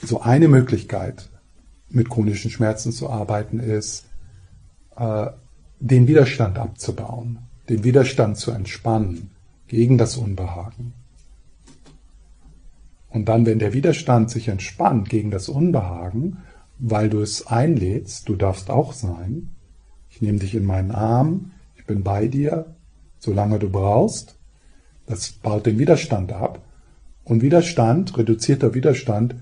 so eine Möglichkeit, mit chronischen Schmerzen zu arbeiten, ist, äh, den Widerstand abzubauen, den Widerstand zu entspannen gegen das Unbehagen. Und dann, wenn der Widerstand sich entspannt gegen das Unbehagen, weil du es einlädst, du darfst auch sein, ich nehme dich in meinen Arm, ich bin bei dir, solange du brauchst, das baut den Widerstand ab. Und Widerstand, reduzierter Widerstand,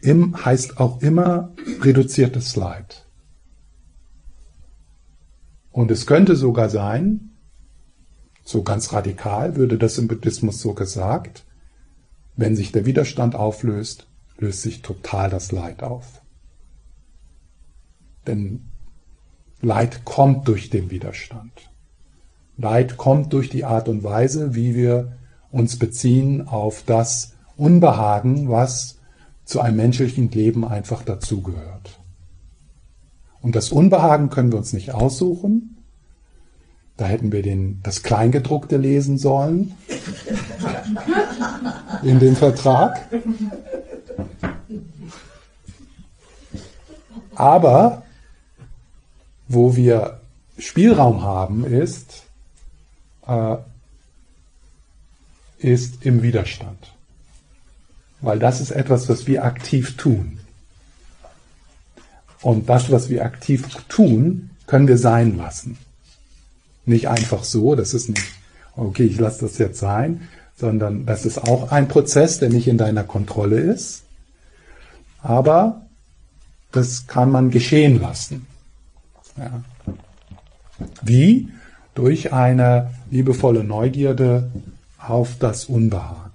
im, heißt auch immer reduziertes Leid. Und es könnte sogar sein, so ganz radikal würde das im Buddhismus so gesagt, wenn sich der Widerstand auflöst, löst sich total das Leid auf. Denn Leid kommt durch den Widerstand. Leid kommt durch die Art und Weise, wie wir uns beziehen auf das Unbehagen, was zu einem menschlichen Leben einfach dazugehört. Und das Unbehagen können wir uns nicht aussuchen. Da hätten wir den, das Kleingedruckte lesen sollen in dem Vertrag. Aber wo wir Spielraum haben, ist, äh, ist im Widerstand. Weil das ist etwas, was wir aktiv tun. Und das, was wir aktiv tun, können wir sein lassen. Nicht einfach so, das ist nicht, okay, ich lasse das jetzt sein, sondern das ist auch ein Prozess, der nicht in deiner Kontrolle ist. Aber das kann man geschehen lassen. Ja. Wie? Durch eine liebevolle Neugierde auf das Unbehagen.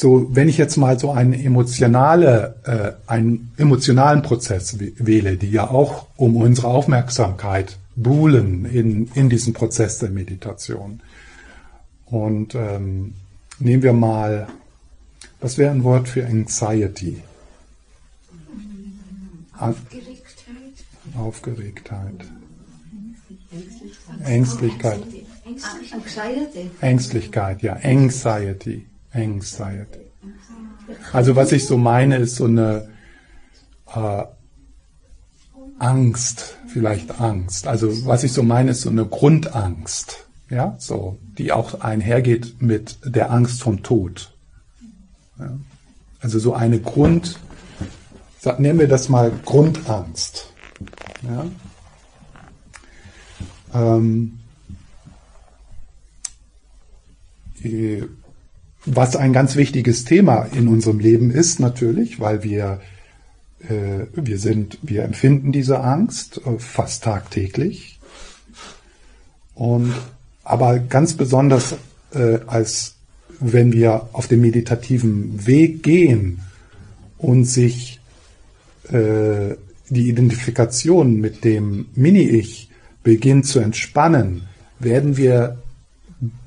So, wenn ich jetzt mal so eine emotionale, äh, einen emotionalen Prozess wähle, die ja auch um unsere Aufmerksamkeit buhlen in, in diesem Prozess der Meditation. Und ähm, nehmen wir mal, was wäre ein Wort für Anxiety? Aufgeregtheit. Aufgeregtheit. Ängstlichkeit. Ängstlichkeit, ja. Anxiety. Anxiety. Also was ich so meine, ist so eine äh, Angst, vielleicht Angst. Also was ich so meine, ist so eine Grundangst, ja, so, die auch einhergeht mit der Angst vom Tod. Ja. Also so eine Grund, nennen wir das mal Grundangst. Ja. Ähm, äh, was ein ganz wichtiges Thema in unserem Leben ist, natürlich, weil wir, äh, wir sind, wir empfinden diese Angst äh, fast tagtäglich. Und, aber ganz besonders äh, als wenn wir auf dem meditativen Weg gehen und sich äh, die Identifikation mit dem Mini-Ich beginnt zu entspannen, werden wir,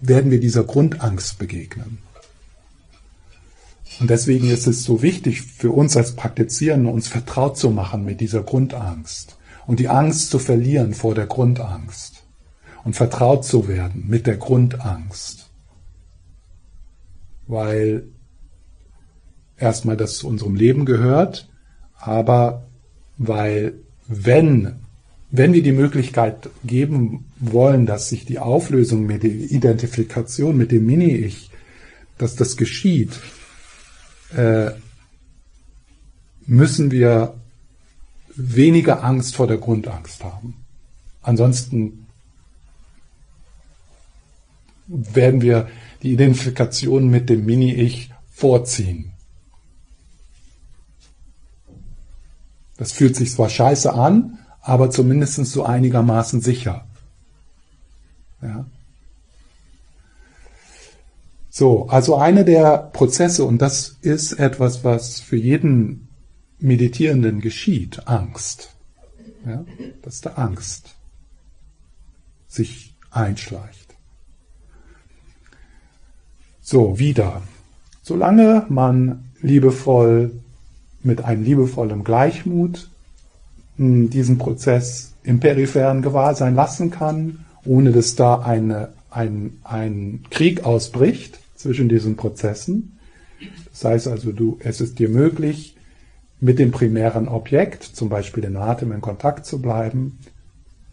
werden wir dieser Grundangst begegnen. Und deswegen ist es so wichtig für uns als Praktizierende, uns vertraut zu machen mit dieser Grundangst und die Angst zu verlieren vor der Grundangst und vertraut zu werden mit der Grundangst. Weil erstmal das zu unserem Leben gehört, aber weil wenn wenn wir die Möglichkeit geben wollen, dass sich die Auflösung mit der Identifikation mit dem Mini-Ich, dass das geschieht, äh, müssen wir weniger Angst vor der Grundangst haben. Ansonsten werden wir die Identifikation mit dem Mini-Ich vorziehen. Das fühlt sich zwar scheiße an, aber zumindest so einigermaßen sicher. Ja. So, also eine der Prozesse, und das ist etwas, was für jeden Meditierenden geschieht, Angst. Ja, dass der Angst sich einschleicht. So, wieder. Solange man liebevoll mit einem liebevollen Gleichmut hm, diesen Prozess im peripheren Gewahrsein lassen kann, ohne dass da eine, ein, ein Krieg ausbricht zwischen diesen Prozessen. Das heißt also, du, es ist dir möglich, mit dem primären Objekt, zum Beispiel den Atem, in Kontakt zu bleiben.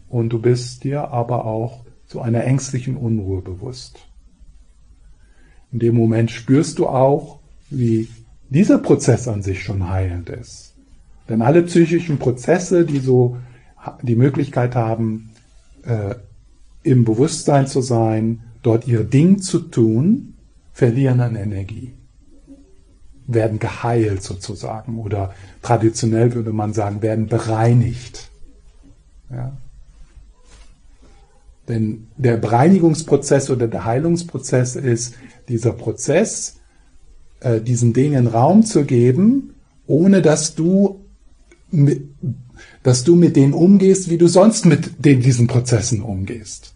Und du bist dir aber auch zu einer ängstlichen Unruhe bewusst. In dem Moment spürst du auch, wie dieser Prozess an sich schon heilend ist. Denn alle psychischen Prozesse, die so die Möglichkeit haben, äh, im Bewusstsein zu sein, dort ihr Ding zu tun, verlieren an Energie werden geheilt sozusagen oder traditionell würde man sagen, werden bereinigt. Ja. Denn der Bereinigungsprozess oder der Heilungsprozess ist dieser Prozess, äh, diesen Dingen Raum zu geben, ohne dass du, mit, dass du mit denen umgehst, wie du sonst mit den, diesen Prozessen umgehst.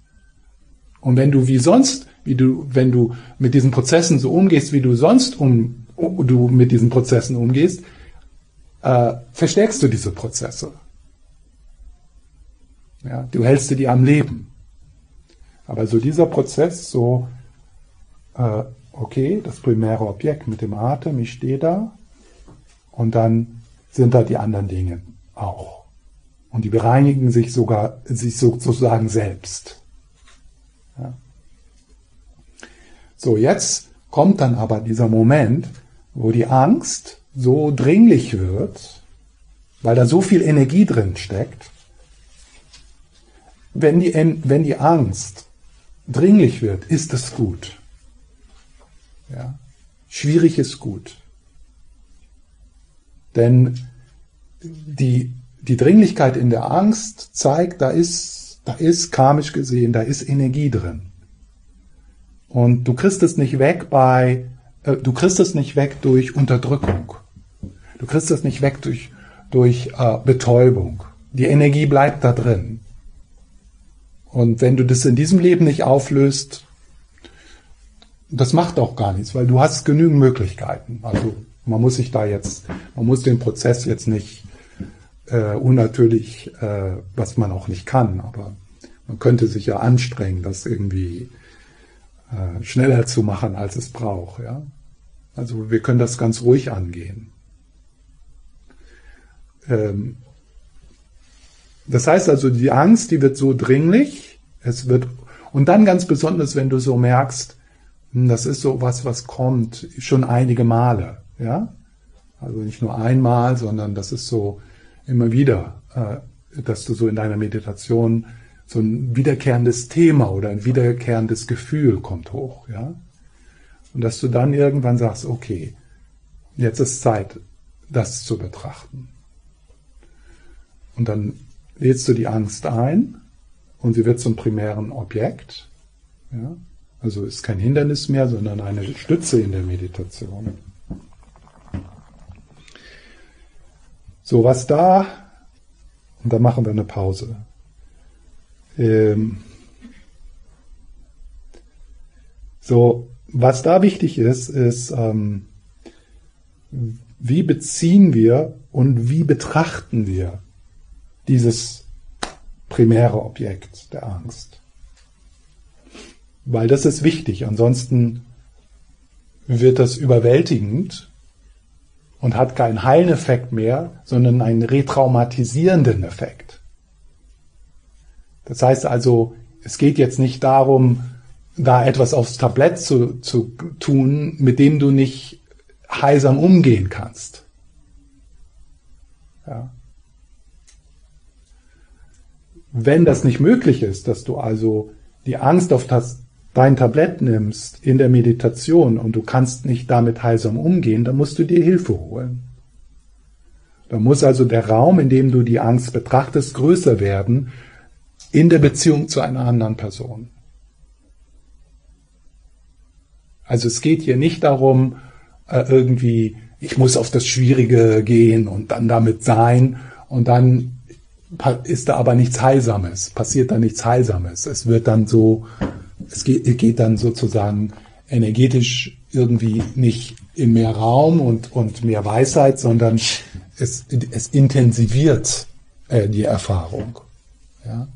Und wenn du wie sonst, wie du, wenn du mit diesen Prozessen so umgehst, wie du sonst um, du mit diesen Prozessen umgehst, äh, verstärkst du diese Prozesse. Ja, du hältst dir die am Leben. Aber so dieser Prozess, so, äh, okay, das primäre Objekt mit dem Atem, ich stehe da und dann sind da die anderen Dinge auch. Und die bereinigen sich sogar, sich sozusagen selbst. Ja. So, jetzt kommt dann aber dieser Moment, wo die Angst so dringlich wird, weil da so viel Energie drin steckt, wenn die, wenn die Angst dringlich wird, ist es gut. Ja? Schwierig ist gut. Denn die, die Dringlichkeit in der Angst zeigt, da ist, da ist karmisch gesehen, da ist Energie drin. Und du kriegst es nicht weg bei äh, du kriegst es nicht weg durch Unterdrückung. Du kriegst es nicht weg durch, durch äh, Betäubung. Die Energie bleibt da drin. Und wenn du das in diesem Leben nicht auflöst, das macht auch gar nichts, weil du hast genügend Möglichkeiten. Also man muss sich da jetzt, man muss den Prozess jetzt nicht äh, unnatürlich, äh, was man auch nicht kann, aber man könnte sich ja anstrengen, das irgendwie äh, schneller zu machen, als es braucht. Ja? Also wir können das ganz ruhig angehen. Ähm, das heißt also, die Angst, die wird so dringlich, es wird, und dann ganz besonders, wenn du so merkst, hm, das ist so was, was kommt, schon einige Male, ja? Also nicht nur einmal, sondern das ist so immer wieder, äh, dass du so in deiner Meditation so ein wiederkehrendes Thema oder ein wiederkehrendes Gefühl kommt hoch, ja? Und dass du dann irgendwann sagst, okay, jetzt ist Zeit, das zu betrachten. Und dann lädst du die Angst ein und sie wird zum primären Objekt. Ja? Also ist kein Hindernis mehr, sondern eine Stütze in der Meditation. So, was da, und da machen wir eine Pause. Ähm, so, was da wichtig ist, ist, ähm, wie beziehen wir und wie betrachten wir dieses primäre Objekt der Angst? Weil das ist wichtig, ansonsten wird das überwältigend und hat keinen Heileffekt mehr, sondern einen retraumatisierenden Effekt. Das heißt also, es geht jetzt nicht darum, da etwas aufs Tablett zu, zu tun, mit dem du nicht heilsam umgehen kannst. Ja. Wenn das nicht möglich ist, dass du also die Angst auf das, dein Tablett nimmst in der Meditation und du kannst nicht damit heilsam umgehen, dann musst du dir Hilfe holen. Da muss also der Raum, in dem du die Angst betrachtest, größer werden in der Beziehung zu einer anderen Person. Also es geht hier nicht darum, äh, irgendwie, ich muss auf das Schwierige gehen und dann damit sein und dann ist da aber nichts Heilsames, passiert da nichts Heilsames. Es wird dann so, es geht, dann sozusagen energetisch irgendwie nicht in mehr Raum und, und mehr Weisheit, sondern es, es intensiviert äh, die Erfahrung. Ja?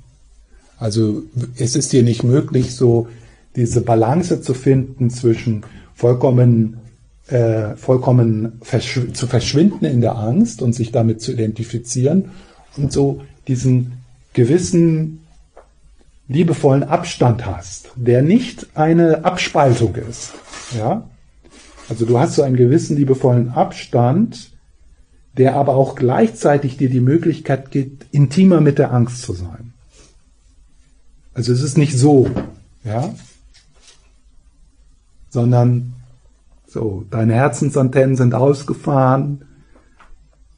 Also es ist hier nicht möglich, so diese Balance zu finden zwischen vollkommen, äh, vollkommen verschw zu verschwinden in der Angst und sich damit zu identifizieren und so diesen gewissen liebevollen Abstand hast, der nicht eine Abspaltung ist. Ja? Also du hast so einen gewissen liebevollen Abstand, der aber auch gleichzeitig dir die Möglichkeit gibt, intimer mit der Angst zu sein. Also es ist nicht so, ja, sondern so, deine Herzensantennen sind ausgefahren,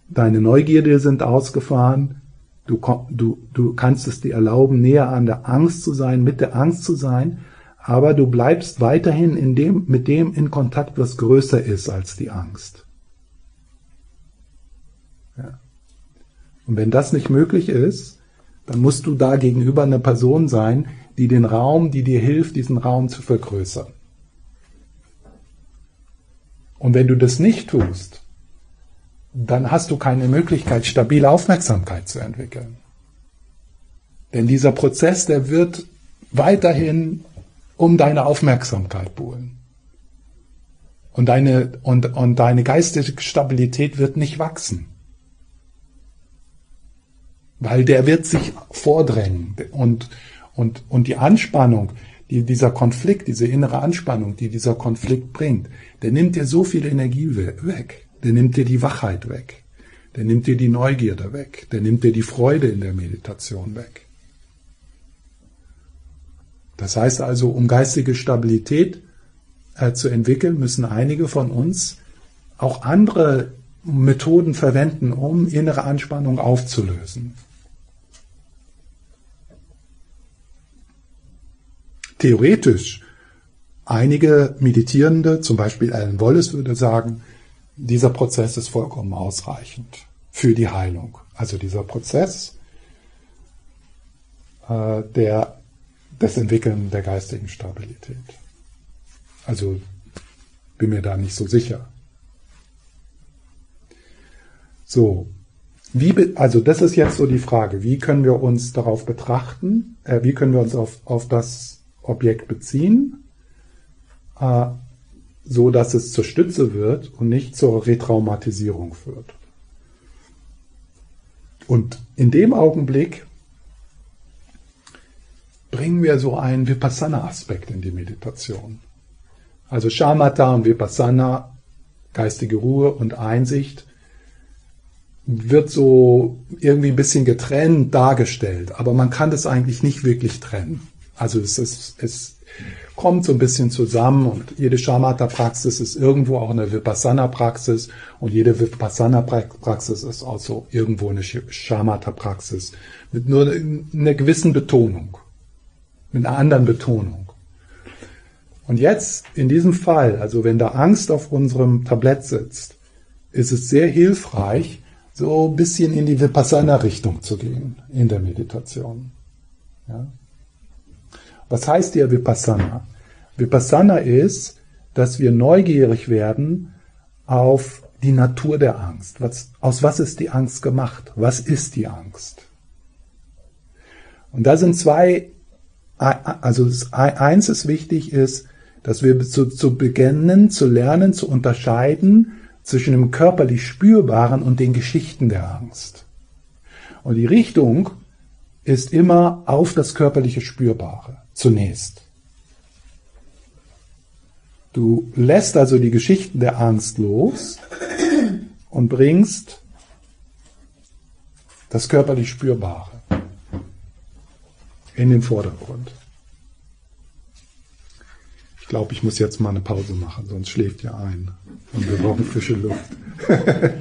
deine Neugierde sind ausgefahren, du, du, du kannst es dir erlauben, näher an der Angst zu sein, mit der Angst zu sein, aber du bleibst weiterhin in dem, mit dem in Kontakt, was größer ist als die Angst. Ja. Und wenn das nicht möglich ist, dann musst du da gegenüber eine Person sein, die den Raum, die dir hilft, diesen Raum zu vergrößern. Und wenn du das nicht tust, dann hast du keine Möglichkeit, stabile Aufmerksamkeit zu entwickeln. Denn dieser Prozess, der wird weiterhin um deine Aufmerksamkeit buhlen. Und deine, und, und deine geistige Stabilität wird nicht wachsen. Weil der wird sich vordrängen. Und, und, und die Anspannung, die dieser Konflikt, diese innere Anspannung, die dieser Konflikt bringt, der nimmt dir so viel Energie weg. Der nimmt dir die Wachheit weg. Der nimmt dir die Neugierde weg. Der nimmt dir die Freude in der Meditation weg. Das heißt also, um geistige Stabilität äh, zu entwickeln, müssen einige von uns auch andere Methoden verwenden, um innere Anspannung aufzulösen. Theoretisch, einige Meditierende, zum Beispiel Alan Wallace würde sagen, dieser Prozess ist vollkommen ausreichend für die Heilung. Also dieser Prozess äh, der das Entwickeln der geistigen Stabilität. Also bin mir da nicht so sicher. So, wie, also das ist jetzt so die Frage, wie können wir uns darauf betrachten, äh, wie können wir uns auf, auf das Objekt beziehen, äh, so dass es zur Stütze wird und nicht zur Retraumatisierung führt. Und in dem Augenblick bringen wir so einen Vipassana-Aspekt in die Meditation. Also Shamatha und Vipassana, geistige Ruhe und Einsicht, wird so irgendwie ein bisschen getrennt dargestellt, aber man kann das eigentlich nicht wirklich trennen. Also es, ist, es kommt so ein bisschen zusammen und jede Shamatha-Praxis ist irgendwo auch eine Vipassana-Praxis und jede Vipassana-Praxis ist auch so irgendwo eine Shamatha-Praxis mit nur einer gewissen Betonung mit einer anderen Betonung. Und jetzt, in diesem Fall, also wenn da Angst auf unserem Tablett sitzt, ist es sehr hilfreich, so ein bisschen in die Vipassana-Richtung zu gehen in der Meditation. Ja? Was heißt hier Vipassana? Vipassana ist, dass wir neugierig werden auf die Natur der Angst. Was, aus was ist die Angst gemacht? Was ist die Angst? Und da sind zwei also eins ist wichtig ist, dass wir zu, zu beginnen, zu lernen, zu unterscheiden zwischen dem körperlich Spürbaren und den Geschichten der Angst. Und die Richtung ist immer auf das körperliche Spürbare zunächst. Du lässt also die Geschichten der Angst los und bringst das körperlich Spürbare in den Vordergrund. Ich glaube, ich muss jetzt mal eine Pause machen, sonst schläft ihr ein. Und wir brauchen frische Luft.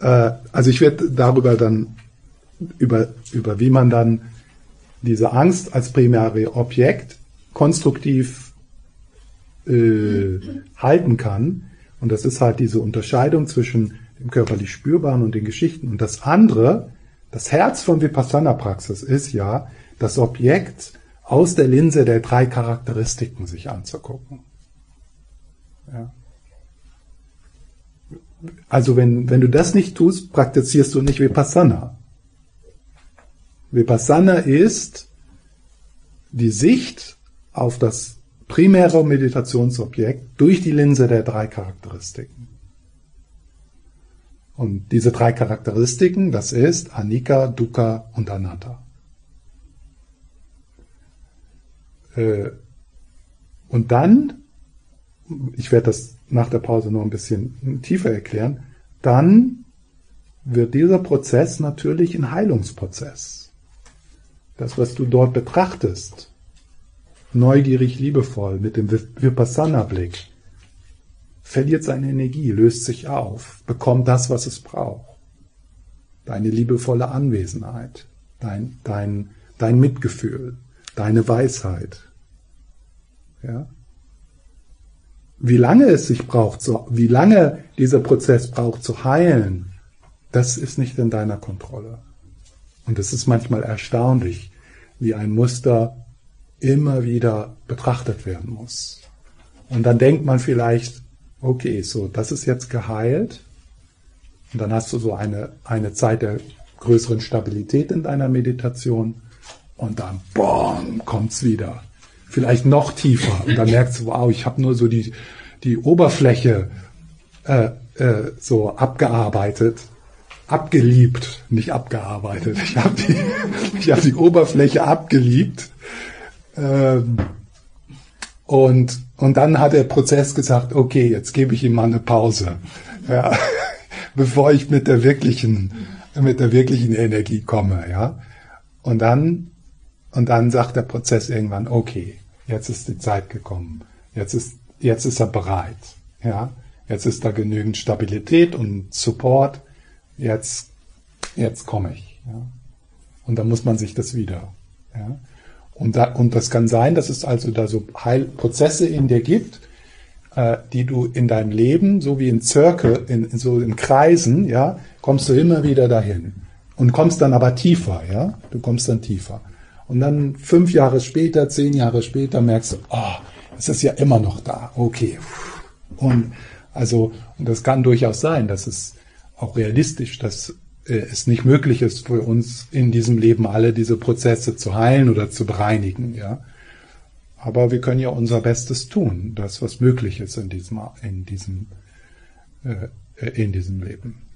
Äh, also ich werde darüber dann, über, über wie man dann diese Angst als primäre Objekt konstruktiv äh, halten kann. Und das ist halt diese Unterscheidung zwischen dem körperlich Spürbaren und den Geschichten. Und das andere, das Herz von Vipassana-Praxis ist ja, das Objekt aus der Linse der drei Charakteristiken sich anzugucken. Ja. Also wenn, wenn du das nicht tust, praktizierst du nicht Vipassana. Vipassana ist die Sicht auf das primäre Meditationsobjekt durch die Linse der drei Charakteristiken. Und diese drei Charakteristiken, das ist Anika, Dukkha und Anatta. Äh, und dann, ich werde das nach der Pause noch ein bisschen tiefer erklären, dann wird dieser Prozess natürlich ein Heilungsprozess. Das, was du dort betrachtest, neugierig, liebevoll, mit dem Vipassana-Blick, verliert seine Energie, löst sich auf, bekommt das, was es braucht. Deine liebevolle Anwesenheit, dein, dein, dein Mitgefühl, deine Weisheit. Ja? Wie lange es sich braucht, so, wie lange dieser Prozess braucht zu heilen, das ist nicht in deiner Kontrolle. Und es ist manchmal erstaunlich, wie ein Muster immer wieder betrachtet werden muss. Und dann denkt man vielleicht, okay, so, das ist jetzt geheilt. Und dann hast du so eine, eine Zeit der größeren Stabilität in deiner Meditation. Und dann, boom, kommt's wieder. Vielleicht noch tiefer. Und dann merkst du, wow, ich habe nur so die, die Oberfläche äh, äh, so abgearbeitet abgeliebt, nicht abgearbeitet. Ich habe die, ich hab die Oberfläche abgeliebt. Ähm, und, und dann hat der Prozess gesagt, okay, jetzt gebe ich ihm mal eine Pause, ja, bevor ich mit der wirklichen, mit der wirklichen Energie komme, ja. Und dann, und dann sagt der Prozess irgendwann, okay, jetzt ist die Zeit gekommen, jetzt ist, jetzt ist er bereit, ja. Jetzt ist da genügend Stabilität und Support, jetzt, jetzt komme ich. Ja. Und dann muss man sich das wieder. Ja. Und, da, und das kann sein, dass es also da so Heilprozesse in dir gibt, äh, die du in deinem Leben, so wie in Zirkel, in, in, so in Kreisen, ja, kommst du immer wieder dahin. Und kommst dann aber tiefer, ja. Du kommst dann tiefer. Und dann fünf Jahre später, zehn Jahre später merkst du, oh, es ist ja immer noch da. Okay. Und also, und das kann durchaus sein, dass es auch realistisch, dass äh, es nicht möglich ist für uns in diesem Leben alle diese Prozesse zu heilen oder zu bereinigen, ja. Aber wir können ja unser Bestes tun, das was möglich ist in diesem, in diesem, äh, in diesem Leben.